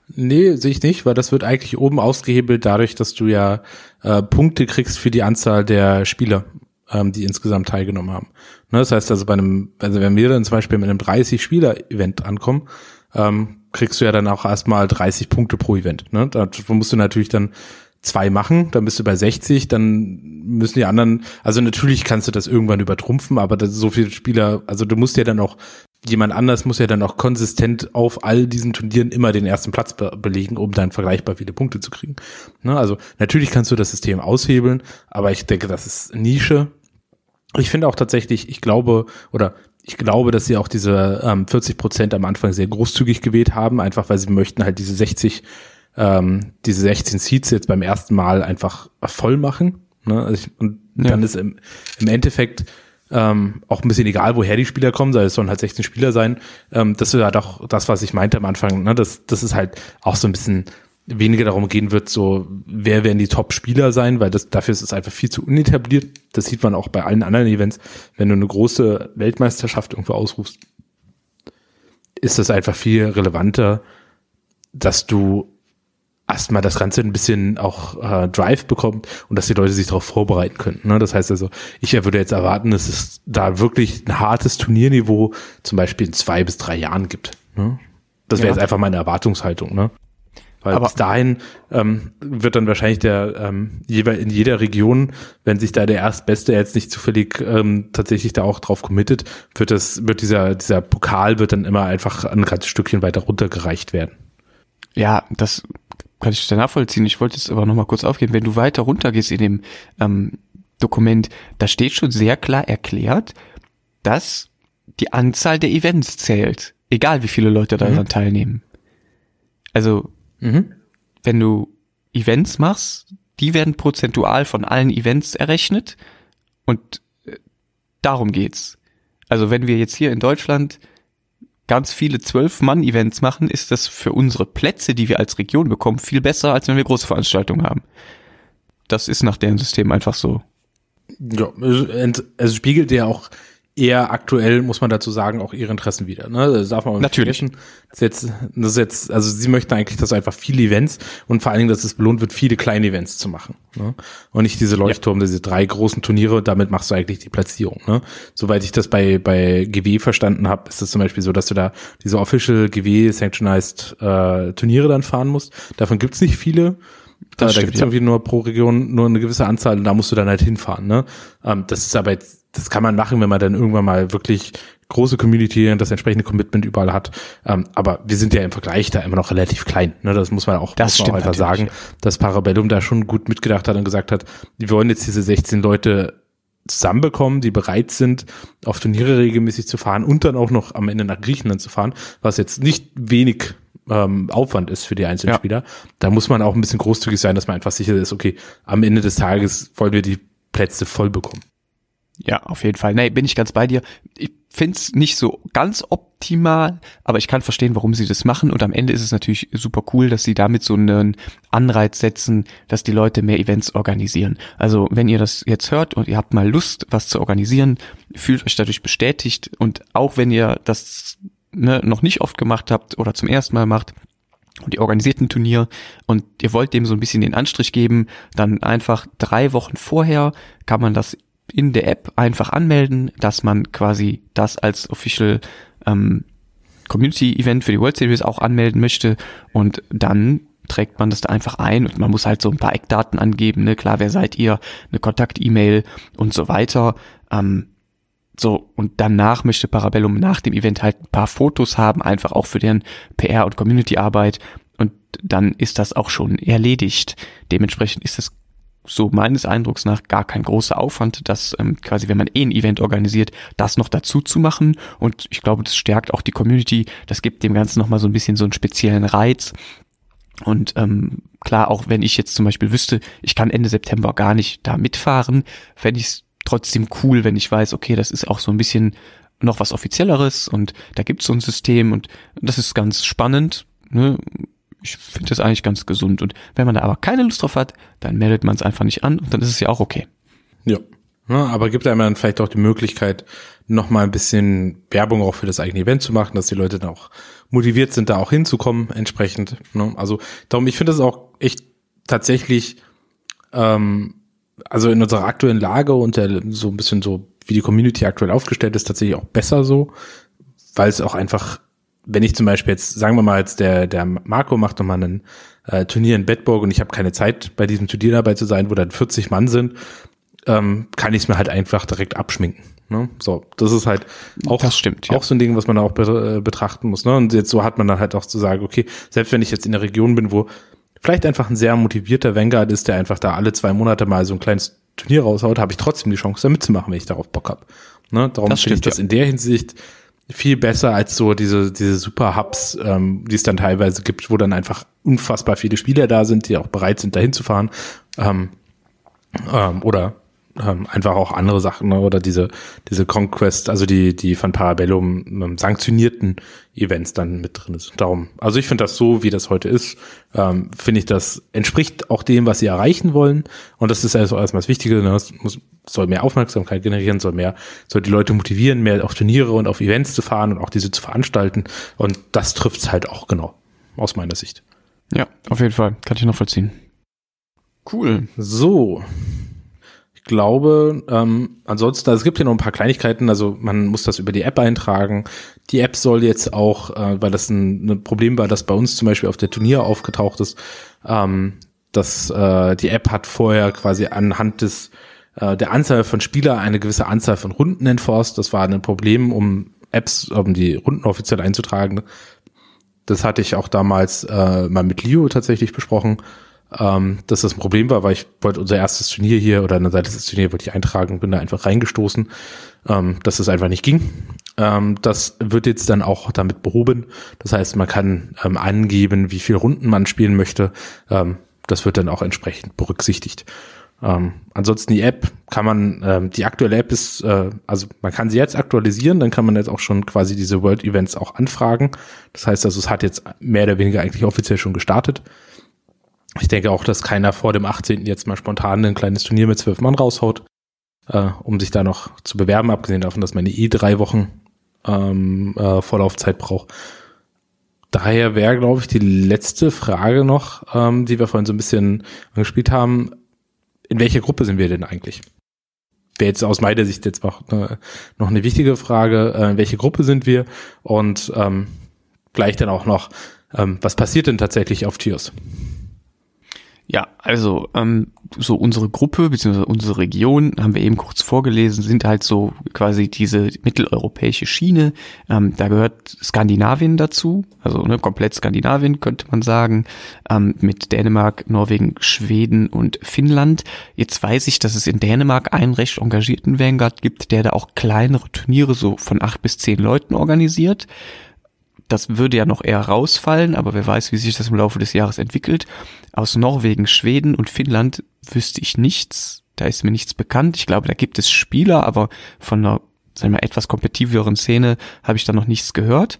Nee, sehe ich nicht, weil das wird eigentlich oben ausgehebelt dadurch, dass du ja äh, Punkte kriegst für die Anzahl der Spieler. ähm, die insgesamt teilgenommen haben. Ne, das heißt also bei einem, also wenn wir dann zum Beispiel mit einem 30-Spieler-Event ankommen, ähm, kriegst du ja dann auch erstmal 30 Punkte pro Event. Ne? Da musst du natürlich dann zwei machen, dann bist du bei 60, dann müssen die anderen, also natürlich kannst du das irgendwann übertrumpfen, aber das so viele Spieler, also du musst ja dann auch, jemand anders muss ja dann auch konsistent auf all diesen Turnieren immer den ersten Platz be belegen, um dann vergleichbar viele Punkte zu kriegen. Ne? Also natürlich kannst du das System aushebeln, aber ich denke, das ist Nische. Ich finde auch tatsächlich, ich glaube, oder ich glaube, dass sie auch diese ähm, 40 Prozent am Anfang sehr großzügig gewählt haben, einfach weil sie möchten halt diese 60 ähm, diese 16 Seats jetzt beim ersten Mal einfach voll machen. Ne? Also ich, und ja. dann ist im, im Endeffekt ähm, auch ein bisschen egal, woher die Spieler kommen, es sollen halt 16 Spieler sein. Ähm, das ist halt auch das, was ich meinte am Anfang, ne? dass das ist halt auch so ein bisschen weniger darum gehen wird, so wer werden die Top-Spieler sein, weil das dafür ist es einfach viel zu unetabliert. Das sieht man auch bei allen anderen Events. Wenn du eine große Weltmeisterschaft irgendwo ausrufst, ist das einfach viel relevanter, dass du erstmal das Ganze ein bisschen auch äh, Drive bekommt und dass die Leute sich darauf vorbereiten können. Ne? Das heißt also, ich würde jetzt erwarten, dass es da wirklich ein hartes Turnierniveau zum Beispiel in zwei bis drei Jahren gibt. Ne? Das wäre ja. jetzt einfach meine Erwartungshaltung. Ne? Weil Aber bis dahin ähm, wird dann wahrscheinlich der ähm, jeweil in jeder Region, wenn sich da der Erstbeste jetzt nicht zufällig ähm, tatsächlich da auch drauf committet, wird das, wird dieser, dieser Pokal wird dann immer einfach ein ganzes Stückchen weiter runtergereicht werden. Ja, das kann ich da nachvollziehen. Ich wollte jetzt aber nochmal kurz aufgehen. Wenn du weiter runtergehst in dem ähm, Dokument, da steht schon sehr klar erklärt, dass die Anzahl der Events zählt. Egal wie viele Leute daran mhm. teilnehmen. Also, mhm. wenn du Events machst, die werden prozentual von allen Events errechnet und äh, darum geht's. Also wenn wir jetzt hier in Deutschland ganz viele Zwölf-Mann-Events machen, ist das für unsere Plätze, die wir als Region bekommen, viel besser, als wenn wir große Veranstaltungen haben. Das ist nach deren System einfach so. Ja, es spiegelt ja auch eher aktuell, muss man dazu sagen, auch ihre Interessen wieder. Ne? Das darf man Natürlich. vergessen. Das ist, jetzt, das ist jetzt, also sie möchten eigentlich, dass einfach viele Events und vor allen Dingen, dass es belohnt wird, viele kleine Events zu machen. Ne? Und nicht diese Leuchtturm, ja. diese drei großen Turniere, damit machst du eigentlich die Platzierung. Ne? Soweit ich das bei, bei GW verstanden habe, ist es zum Beispiel so, dass du da diese Official GW Sanctionized äh, Turniere dann fahren musst. Davon gibt's nicht viele. Da, da gibt es ja. irgendwie nur pro Region nur eine gewisse Anzahl und da musst du dann halt hinfahren. Ne? Ähm, das ist aber jetzt, das kann man machen, wenn man dann irgendwann mal wirklich große Community und das entsprechende Commitment überall hat. Ähm, aber wir sind ja im Vergleich da immer noch relativ klein. Ne? Das muss man auch, das muss man auch einfach sagen, dass Parabellum da schon gut mitgedacht hat und gesagt hat, wir wollen jetzt diese 16 Leute zusammenbekommen, die bereit sind, auf Turniere regelmäßig zu fahren und dann auch noch am Ende nach Griechenland zu fahren, was jetzt nicht wenig ähm, Aufwand ist für die einzelnen ja. Spieler. Da muss man auch ein bisschen großzügig sein, dass man einfach sicher ist, okay, am Ende des Tages wollen wir die Plätze voll bekommen. Ja, auf jeden Fall. Nee, bin ich ganz bei dir. Ich find's nicht so ganz optimal, aber ich kann verstehen, warum sie das machen. Und am Ende ist es natürlich super cool, dass sie damit so einen Anreiz setzen, dass die Leute mehr Events organisieren. Also wenn ihr das jetzt hört und ihr habt mal Lust, was zu organisieren, fühlt euch dadurch bestätigt. Und auch wenn ihr das ne, noch nicht oft gemacht habt oder zum ersten Mal macht, und ihr organisiert ein Turnier und ihr wollt dem so ein bisschen den Anstrich geben, dann einfach drei Wochen vorher kann man das in der App einfach anmelden, dass man quasi das als Official ähm, Community Event für die World Series auch anmelden möchte und dann trägt man das da einfach ein und man muss halt so ein paar Eckdaten angeben, ne? Klar, wer seid ihr, eine Kontakt-E-Mail und so weiter. Ähm, so, und danach möchte Parabellum nach dem Event halt ein paar Fotos haben, einfach auch für deren PR- und Community-Arbeit. Und dann ist das auch schon erledigt. Dementsprechend ist es so meines Eindrucks nach gar kein großer Aufwand, das ähm, quasi, wenn man eh ein Event organisiert, das noch dazu zu machen. Und ich glaube, das stärkt auch die Community. Das gibt dem Ganzen nochmal so ein bisschen so einen speziellen Reiz. Und ähm, klar, auch wenn ich jetzt zum Beispiel wüsste, ich kann Ende September gar nicht da mitfahren, fände ich es trotzdem cool, wenn ich weiß, okay, das ist auch so ein bisschen noch was Offizielleres und da gibt es so ein System und das ist ganz spannend. Ne? ich finde das eigentlich ganz gesund. Und wenn man da aber keine Lust drauf hat, dann meldet man es einfach nicht an und dann ist es ja auch okay. Ja. ja aber gibt einem dann vielleicht auch die Möglichkeit, noch mal ein bisschen Werbung auch für das eigene Event zu machen, dass die Leute dann auch motiviert sind, da auch hinzukommen entsprechend. Ne? Also darum, ich finde das auch echt tatsächlich ähm, also in unserer aktuellen Lage und der, so ein bisschen so, wie die Community aktuell aufgestellt ist, tatsächlich auch besser so, weil es auch einfach, wenn ich zum Beispiel jetzt, sagen wir mal, jetzt der, der Marco macht nochmal ein äh, Turnier in Bedburg und ich habe keine Zeit, bei diesem Turnier dabei zu sein, wo dann 40 Mann sind, ähm, kann ich es mir halt einfach direkt abschminken. Ne? So, das ist halt auch, stimmt, ja. auch so ein Ding, was man auch be äh, betrachten muss. Ne? Und jetzt so hat man dann halt auch zu sagen, okay, selbst wenn ich jetzt in der Region bin, wo vielleicht einfach ein sehr motivierter Vanguard ist, der einfach da alle zwei Monate mal so ein kleines Turnier raushaut, habe ich trotzdem die Chance, da mitzumachen, wenn ich darauf Bock habe. Ne? Darum finde ich das ja. in der Hinsicht viel besser als so diese, diese super Hubs, ähm, die es dann teilweise gibt, wo dann einfach unfassbar viele Spieler da sind, die auch bereit sind, dahin zu fahren. Ähm, ähm, oder ähm, einfach auch andere Sachen ne? oder diese diese Conquest, also die die von Parabellum ähm, sanktionierten Events dann mit drin ist. Darum, also ich finde das so, wie das heute ist, ähm, finde ich das entspricht auch dem, was sie erreichen wollen und das ist also erstmal das Wichtige. Ne? Es muss, soll mehr Aufmerksamkeit generieren, soll mehr, soll die Leute motivieren, mehr auf Turniere und auf Events zu fahren und auch diese zu veranstalten und das trifft's halt auch genau aus meiner Sicht. Ja, auf jeden Fall, kann ich noch vollziehen. Cool. So, glaube, ähm, ansonsten, also es gibt hier noch ein paar Kleinigkeiten, also man muss das über die App eintragen. Die App soll jetzt auch, äh, weil das ein, ein Problem war, das bei uns zum Beispiel auf der Turnier aufgetaucht ist, ähm, dass äh, die App hat vorher quasi anhand des äh, der Anzahl von Spieler eine gewisse Anzahl von Runden enforced. Das war ein Problem, um Apps, um die Runden offiziell einzutragen. Das hatte ich auch damals äh, mal mit Leo tatsächlich besprochen ähm, dass das ein Problem war, weil ich wollte unser erstes Turnier hier oder ein zweites Turnier wollte ich eintragen, bin da einfach reingestoßen, ähm, dass das einfach nicht ging. Ähm, das wird jetzt dann auch damit behoben. Das heißt, man kann ähm, angeben, wie viele Runden man spielen möchte. Ähm, das wird dann auch entsprechend berücksichtigt. Ähm, ansonsten die App kann man, ähm, die aktuelle App ist, äh, also man kann sie jetzt aktualisieren, dann kann man jetzt auch schon quasi diese World Events auch anfragen. Das heißt also, es hat jetzt mehr oder weniger eigentlich offiziell schon gestartet. Ich denke auch, dass keiner vor dem 18. jetzt mal spontan ein kleines Turnier mit zwölf Mann raushaut, äh, um sich da noch zu bewerben, abgesehen davon, dass man eh drei Wochen ähm, äh, Vorlaufzeit braucht. Daher wäre, glaube ich, die letzte Frage noch, ähm, die wir vorhin so ein bisschen angespielt haben. In welcher Gruppe sind wir denn eigentlich? Wäre jetzt aus meiner Sicht jetzt noch, äh, noch eine wichtige Frage. Äh, in welche Gruppe sind wir? Und ähm, gleich dann auch noch, ähm, was passiert denn tatsächlich auf Tiers? Ja, also ähm, so unsere Gruppe bzw. unsere Region, haben wir eben kurz vorgelesen, sind halt so quasi diese mitteleuropäische Schiene. Ähm, da gehört Skandinavien dazu, also ne, komplett Skandinavien könnte man sagen, ähm, mit Dänemark, Norwegen, Schweden und Finnland. Jetzt weiß ich, dass es in Dänemark einen recht engagierten Vanguard gibt, der da auch kleinere Turniere so von acht bis zehn Leuten organisiert das würde ja noch eher rausfallen, aber wer weiß, wie sich das im Laufe des Jahres entwickelt. Aus Norwegen, Schweden und Finnland wüsste ich nichts. Da ist mir nichts bekannt. Ich glaube, da gibt es Spieler, aber von einer, sagen wir, etwas kompetitiveren Szene habe ich da noch nichts gehört.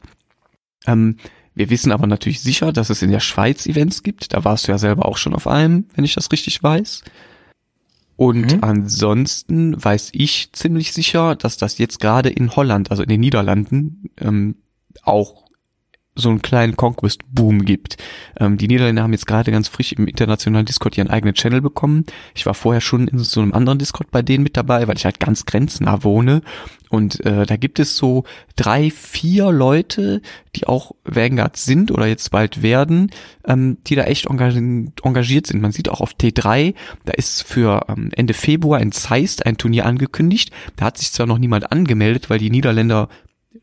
Ähm, wir wissen aber natürlich sicher, dass es in der Schweiz Events gibt. Da warst du ja selber auch schon auf einem, wenn ich das richtig weiß. Und mhm. ansonsten weiß ich ziemlich sicher, dass das jetzt gerade in Holland, also in den Niederlanden, ähm, auch so einen kleinen Conquest-Boom gibt. Ähm, die Niederländer haben jetzt gerade ganz frisch im internationalen Discord ihren eigenen Channel bekommen. Ich war vorher schon in so einem anderen Discord bei denen mit dabei, weil ich halt ganz grenznah wohne. Und äh, da gibt es so drei, vier Leute, die auch Vanguard sind oder jetzt bald werden, ähm, die da echt engagiert sind. Man sieht auch auf T3, da ist für ähm, Ende Februar in Zeist ein Turnier angekündigt. Da hat sich zwar noch niemand angemeldet, weil die Niederländer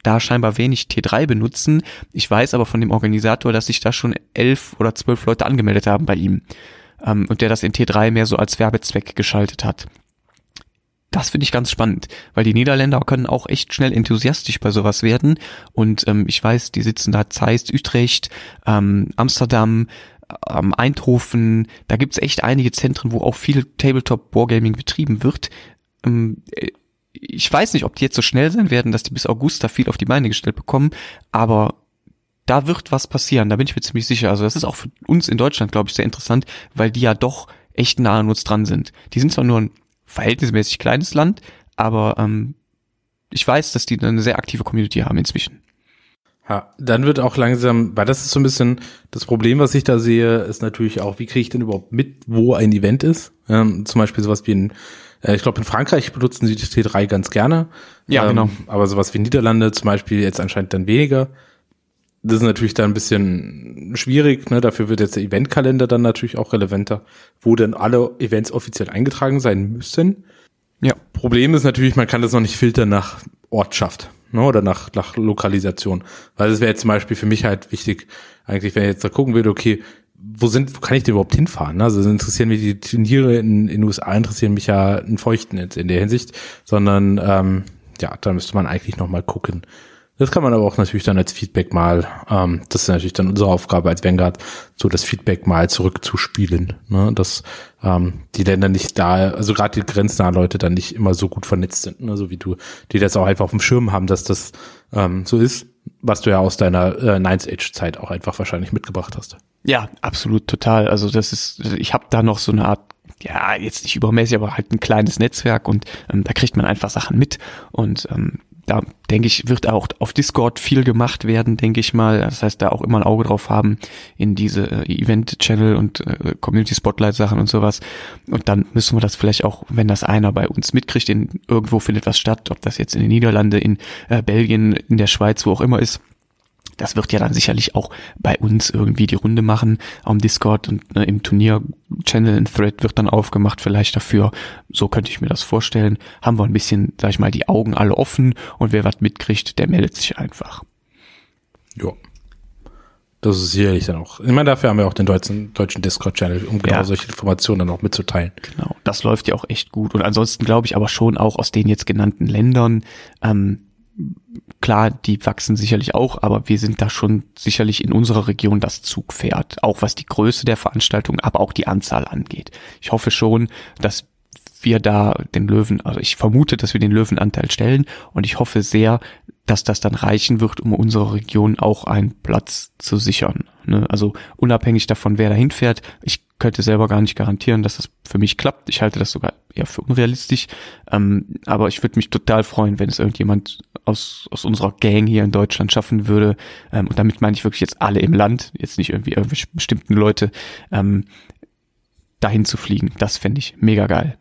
da scheinbar wenig T3 benutzen. Ich weiß aber von dem Organisator, dass sich da schon elf oder zwölf Leute angemeldet haben bei ihm. Ähm, und der das in T3 mehr so als Werbezweck geschaltet hat. Das finde ich ganz spannend, weil die Niederländer können auch echt schnell enthusiastisch bei sowas werden. Und ähm, ich weiß, die sitzen da Zeist, Utrecht, ähm, Amsterdam, ähm, Eindhoven. Da gibt's echt einige Zentren, wo auch viel Tabletop-Wargaming betrieben wird. Ähm, ich weiß nicht, ob die jetzt so schnell sein werden, dass die bis August da viel auf die Beine gestellt bekommen, aber da wird was passieren, da bin ich mir ziemlich sicher. Also das ist auch für uns in Deutschland, glaube ich, sehr interessant, weil die ja doch echt nah an uns dran sind. Die sind zwar nur ein verhältnismäßig kleines Land, aber ähm, ich weiß, dass die eine sehr aktive Community haben inzwischen. Ja, dann wird auch langsam, weil das ist so ein bisschen das Problem, was ich da sehe, ist natürlich auch, wie kriege ich denn überhaupt mit, wo ein Event ist? Ähm, zum Beispiel sowas wie in, äh, ich glaube in Frankreich benutzen sie die T3 ganz gerne. Ja, ähm, genau. Aber sowas wie Niederlande zum Beispiel jetzt anscheinend dann weniger. Das ist natürlich dann ein bisschen schwierig, ne? Dafür wird jetzt der Eventkalender dann natürlich auch relevanter, wo dann alle Events offiziell eingetragen sein müssen. Ja. Problem ist natürlich, man kann das noch nicht filtern nach Ortschaft ne, oder nach, nach Lokalisation. Weil das wäre jetzt zum Beispiel für mich halt wichtig, eigentlich, wenn ich jetzt da gucken würde, okay, wo sind, wo kann ich denn überhaupt hinfahren? ne? Also interessieren mich die Turniere in, den USA interessieren mich ja in Feuchten jetzt in der Hinsicht, sondern ähm, ja, da müsste man eigentlich noch mal gucken. Das kann man aber auch natürlich dann als Feedback mal, ähm, das ist natürlich dann unsere Aufgabe als Vanguard, so das Feedback mal zurückzuspielen, ne? dass ähm, die Länder nicht da, also gerade die grenznahen Leute dann nicht immer so gut vernetzt sind, ne? so wie du, die das auch einfach auf dem Schirm haben, dass das ähm, so ist, was du ja aus deiner äh, Ninth Age Zeit auch einfach wahrscheinlich mitgebracht hast. Ja, absolut, total. Also das ist, ich habe da noch so eine Art, ja, jetzt nicht übermäßig, aber halt ein kleines Netzwerk und ähm, da kriegt man einfach Sachen mit und ähm, da denke ich, wird auch auf Discord viel gemacht werden, denke ich mal. Das heißt, da auch immer ein Auge drauf haben in diese äh, Event-Channel und äh, Community-Spotlight-Sachen und sowas. Und dann müssen wir das vielleicht auch, wenn das einer bei uns mitkriegt, in irgendwo findet was statt, ob das jetzt in den Niederlande, in äh, Belgien, in der Schweiz, wo auch immer ist, das wird ja dann sicherlich auch bei uns irgendwie die Runde machen am Discord und ne, im Turnier-Channel ein Thread wird dann aufgemacht vielleicht dafür. So könnte ich mir das vorstellen. Haben wir ein bisschen, sag ich mal, die Augen alle offen und wer was mitkriegt, der meldet sich einfach. Ja. Das ist sicherlich dann auch. Ich meine, dafür haben wir auch den deutschen, deutschen Discord-Channel, um genau Ja. solche Informationen dann auch mitzuteilen. Genau, das läuft ja auch echt gut. Und ansonsten glaube ich aber schon auch aus den jetzt genannten Ländern, ähm, klar, die wachsen sicherlich auch, aber wir sind da schon sicherlich in unserer Region das Zugpferd, auch was die Größe der Veranstaltung, aber auch die Anzahl angeht. Ich hoffe schon, dass wir da den Löwen, also ich vermute, dass wir den Löwenanteil stellen und ich hoffe sehr, dass das dann reichen wird, um unserer Region auch einen Platz zu sichern. Ne? Also unabhängig davon, wer da hinfährt, ich könnte selber gar nicht garantieren, dass das für mich klappt. Ich halte das sogar eher für unrealistisch. Ähm, aber ich würde mich total freuen, wenn es irgendjemand aus, aus unserer Gang hier in Deutschland schaffen würde. Ähm, und damit meine ich wirklich jetzt alle im Land, jetzt nicht irgendwie irgendwelche bestimmten Leute, ähm, dahin zu fliegen. Das fände ich mega geil.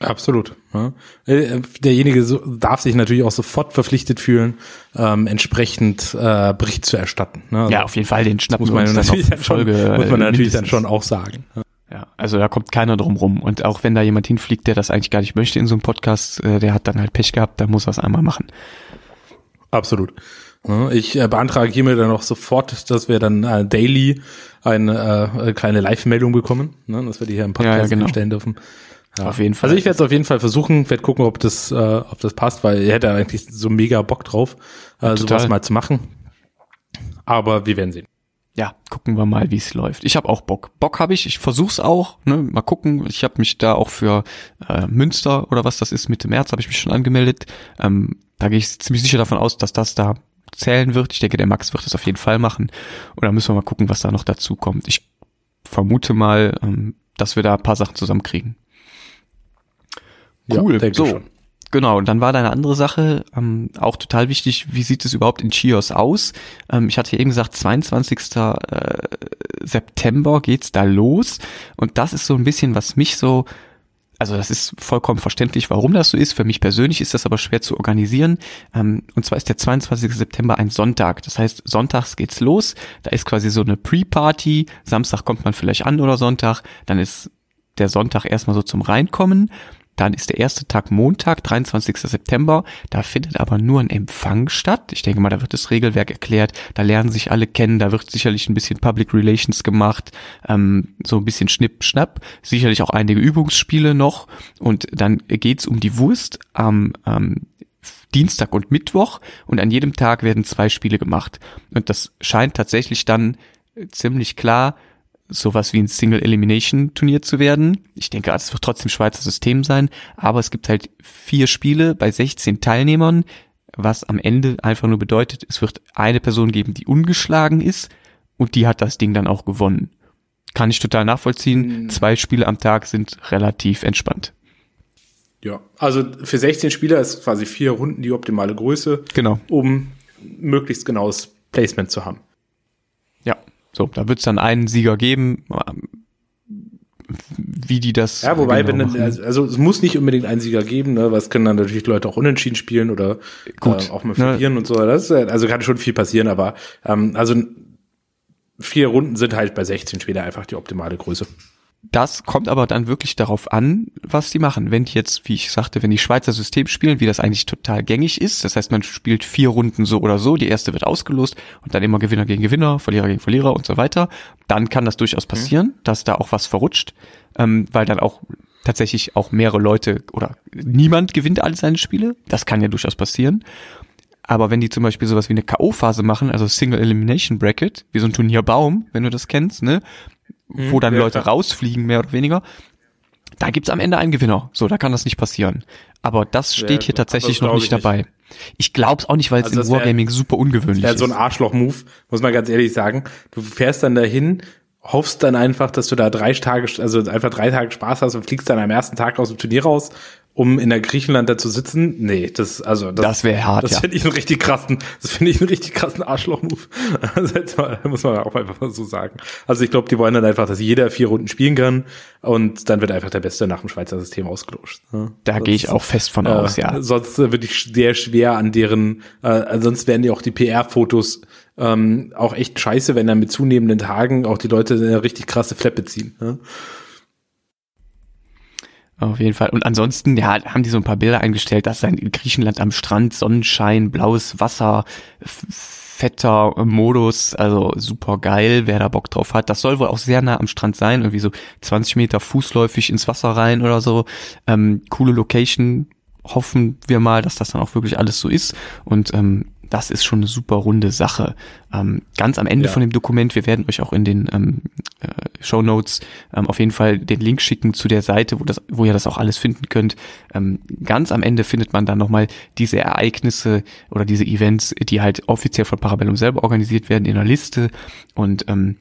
Absolut. Ja. Äh, Derjenige so, darf sich natürlich auch sofort verpflichtet fühlen, ähm, entsprechend äh, Bericht zu erstatten. Ne? Also Ja, auf jeden Fall, den schnappen muss man dann natürlich dann schon, Folge. muss man äh, natürlich dann schon auch sagen. Ja. Ja, also da kommt keiner drum rum. Und auch wenn da jemand hinfliegt, der das eigentlich gar nicht möchte in so einem Podcast, äh, der hat dann halt Pech gehabt, dann muss er es einmal machen. Absolut. Ja, Ich äh, beantrage hiermit dann auch sofort, dass wir dann äh, daily eine äh, kleine Live-Meldung bekommen, ne, dass wir die hier im Podcast Ja, ja, genau. stellen dürfen. Ja. Auf jeden Fall. Also ich werde es auf jeden Fall versuchen, werde gucken, ob das, äh, ob das passt, weil er hätte eigentlich so mega Bock drauf, äh, sowas mal zu machen. Aber wir werden sehen. ja, gucken wir mal, wie es läuft. Ich habe auch Bock. Bock habe ich, ich versuch's auch. Ne? Mal gucken. Ich habe mich da auch für äh, Münster oder was das ist, Mitte März habe ich mich schon angemeldet. Ähm, da gehe ich ziemlich sicher davon aus, dass das da zählen wird. Ich denke, der Max wird das auf jeden Fall machen. Und dann müssen wir mal gucken, was da noch dazu kommt. Ich vermute mal, ähm, dass wir da ein paar Sachen zusammenkriegen. Ja, Cool. denke so, schon. Genau, und dann war da eine andere Sache, ähm, auch total wichtig, wie sieht es überhaupt in Chios aus? Ähm, ich hatte eben gesagt, 22. Äh, September geht's da los und das ist so ein bisschen, was mich so, also das ist vollkommen verständlich, warum das so ist. Für mich persönlich ist das aber schwer zu organisieren. Ähm, und zwar ist der 22. September ein Sonntag. Das heißt, sonntags geht's los. Da ist quasi so eine Pre-Party. Samstag kommt man vielleicht an oder Sonntag. Dann ist der Sonntag erstmal so zum Reinkommen. Dann ist der erste Tag Montag, 23. September. Da findet aber nur ein Empfang statt. Ich denke mal, da wird das Regelwerk erklärt. Da lernen sich alle kennen. Da wird sicherlich ein bisschen Public Relations gemacht. Ähm, so ein bisschen Schnipp, Schnapp. Sicherlich auch einige Übungsspiele noch. Und dann geht's um die Wurst am ähm, Dienstag und Mittwoch. Und an jedem Tag werden zwei Spiele gemacht. Und das scheint tatsächlich dann ziemlich klar sowas wie ein Single-Elimination-Turnier zu werden. Ich denke, es wird trotzdem Schweizer System sein, aber es gibt halt vier Spiele bei 16 Teilnehmern, was am Ende einfach nur bedeutet, es wird eine Person geben, die ungeschlagen ist und die hat das Ding dann auch gewonnen. Kann ich total nachvollziehen. Zwei Spiele am Tag sind relativ entspannt. Ja, also für 16 Spieler ist quasi vier Runden die optimale Größe, Genau. um möglichst genaues Placement zu haben. So, da wird es dann einen Sieger geben. wie die das. Ja, wobei, genau wenn also, also es muss nicht unbedingt einen Sieger geben, ne? Was können dann natürlich Leute auch unentschieden spielen oder Gut, äh, auch mal ne? verlieren und so. Das ist, also kann schon viel passieren, aber ähm, also vier Runden sind halt bei 16 Spieler einfach die optimale Größe. Das kommt aber dann wirklich darauf an, was die machen. Wenn die jetzt, wie ich sagte, wenn die Schweizer System spielen, wie das eigentlich total gängig ist, das heißt, man spielt vier Runden so oder so, die erste wird ausgelost und dann immer Gewinner gegen Gewinner, Verlierer gegen Verlierer und so weiter, dann kann das durchaus passieren, dass da auch was verrutscht, ähm, weil dann auch tatsächlich auch mehrere Leute oder niemand gewinnt alle seine Spiele. Das kann ja durchaus passieren. Aber wenn die zum Beispiel sowas wie eine K.O.-Phase machen, also Single Elimination Bracket, wie so ein Turnierbaum, wenn du das kennst, ne, wo dann ja, Leute klar. rausfliegen, mehr oder weniger, da gibt's am Ende einen Gewinner. So, da kann das nicht passieren. Aber das steht hier aber tatsächlich noch nicht ich nicht. dabei. Ich glaub's auch nicht, weil es Also im wär- Wargaming super ungewöhnlich Ja, ist. so ein Arschloch-Move, muss man ganz ehrlich sagen. Du fährst dann dahin, hoffst dann einfach, dass du da drei Tage, also einfach drei Tage Spaß hast und fliegst dann am ersten Tag aus dem Turnier raus, um in der Griechenland da zu sitzen. Nee, das, also, Das wär hart, Das ja. finde ich einen richtig krassen, das finde ich einen richtig krassen Arschloch-Move. (laughs) Also muss man auch einfach mal so sagen. Also ich glaube, die wollen dann einfach, dass jeder vier Runden spielen kann und dann wird einfach der Beste nach dem Schweizer System ausgelost. ne? da gehe ich auch fest von aus, äh, ja. Sonst würde ich sehr schwer an deren, äh, sonst werden die auch die PR-Fotos ähm, auch echt scheiße, wenn dann mit zunehmenden Tagen auch die Leute eine richtig krasse Fleppe ziehen. Ne? Auf jeden Fall. Und ansonsten, ja, haben die so ein paar Bilder eingestellt, dass dann in Griechenland am Strand Sonnenschein, blaues Wasser, fetter Modus, also super geil, wer da Bock drauf hat. Das soll wohl auch sehr nah am Strand sein, irgendwie so 20 Meter fußläufig ins Wasser rein oder so. Ähm, coole Location. Hoffen wir mal, dass das dann auch wirklich alles so ist. Und ähm, das ist schon eine super runde Sache. Ähm, ganz am Ende Ja. von dem Dokument, wir werden euch auch in den ähm, äh, Show Notes ähm, auf jeden Fall den Link schicken zu der Seite, wo das, wo ihr das auch alles finden könnt. Ähm, ganz am Ende findet man dann nochmal diese Ereignisse oder diese Events, die halt offiziell von Parabellum selber organisiert werden in einer Liste und ähm,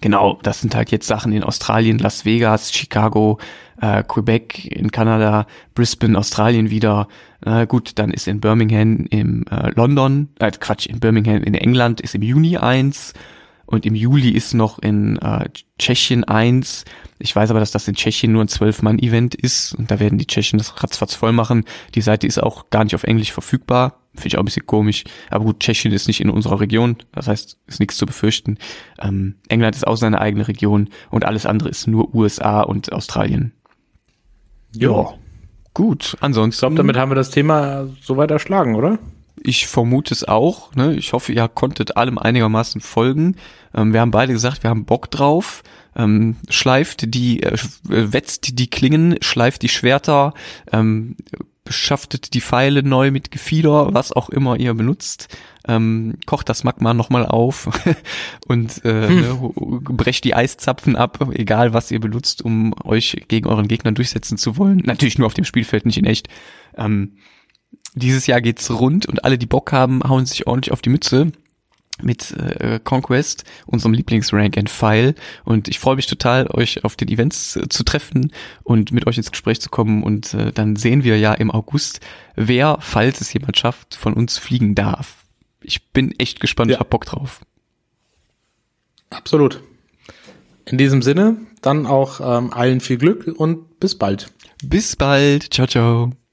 Genau, das sind halt jetzt Sachen in Australien, Las Vegas, Chicago, äh, Quebec in Kanada, Brisbane, Australien wieder. Äh, gut, dann ist in Birmingham im äh, London, äh, Quatsch, in Birmingham in England ist im Juni eins und im Juli ist noch in äh, Tschechien eins. Ich weiß aber, dass das in Tschechien nur ein Zwölf-Mann-Event ist und da werden die Tschechen das ratzfatz voll machen. Die Seite ist auch gar nicht auf Englisch verfügbar. Finde ich auch ein bisschen komisch. Aber gut, Tschechien ist nicht in unserer Region. Das heißt, ist nichts zu befürchten. Ähm, England ist auch seine eigene Region und alles andere ist nur USA und Australien. Ja. Gut, ansonsten. Ich glaube, damit haben wir das Thema soweit erschlagen, oder? Ich vermute es auch. Ne? Ich hoffe, ihr konntet allem einigermaßen folgen. Ähm, wir haben beide gesagt, wir haben Bock drauf. Ähm, schleift die, äh, äh, wetzt die Klingen, schleift die Schwerter, ähm, beschaftet die Pfeile neu mit Gefieder, was auch immer ihr benutzt. Ähm, kocht das Magma nochmal auf (laughs) und äh, ne, hu- brecht die Eiszapfen ab, egal was ihr benutzt, um euch gegen euren Gegner durchsetzen zu wollen. Natürlich nur auf dem Spielfeld, nicht in echt. Ähm, dieses Jahr geht's rund und alle, die Bock haben, hauen sich ordentlich auf die Mütze mit äh, Conquest, unserem Lieblingsrank and File. Und ich freue mich total, euch auf den Events äh, zu treffen und mit euch ins Gespräch zu kommen. Und äh, dann sehen wir ja im August, wer, falls es jemand schafft, von uns fliegen darf. Ich bin echt gespannt, Ja. ich hab Bock drauf. Absolut. In diesem Sinne, dann auch ähm, allen viel Glück und bis bald. Bis bald. Ciao, ciao.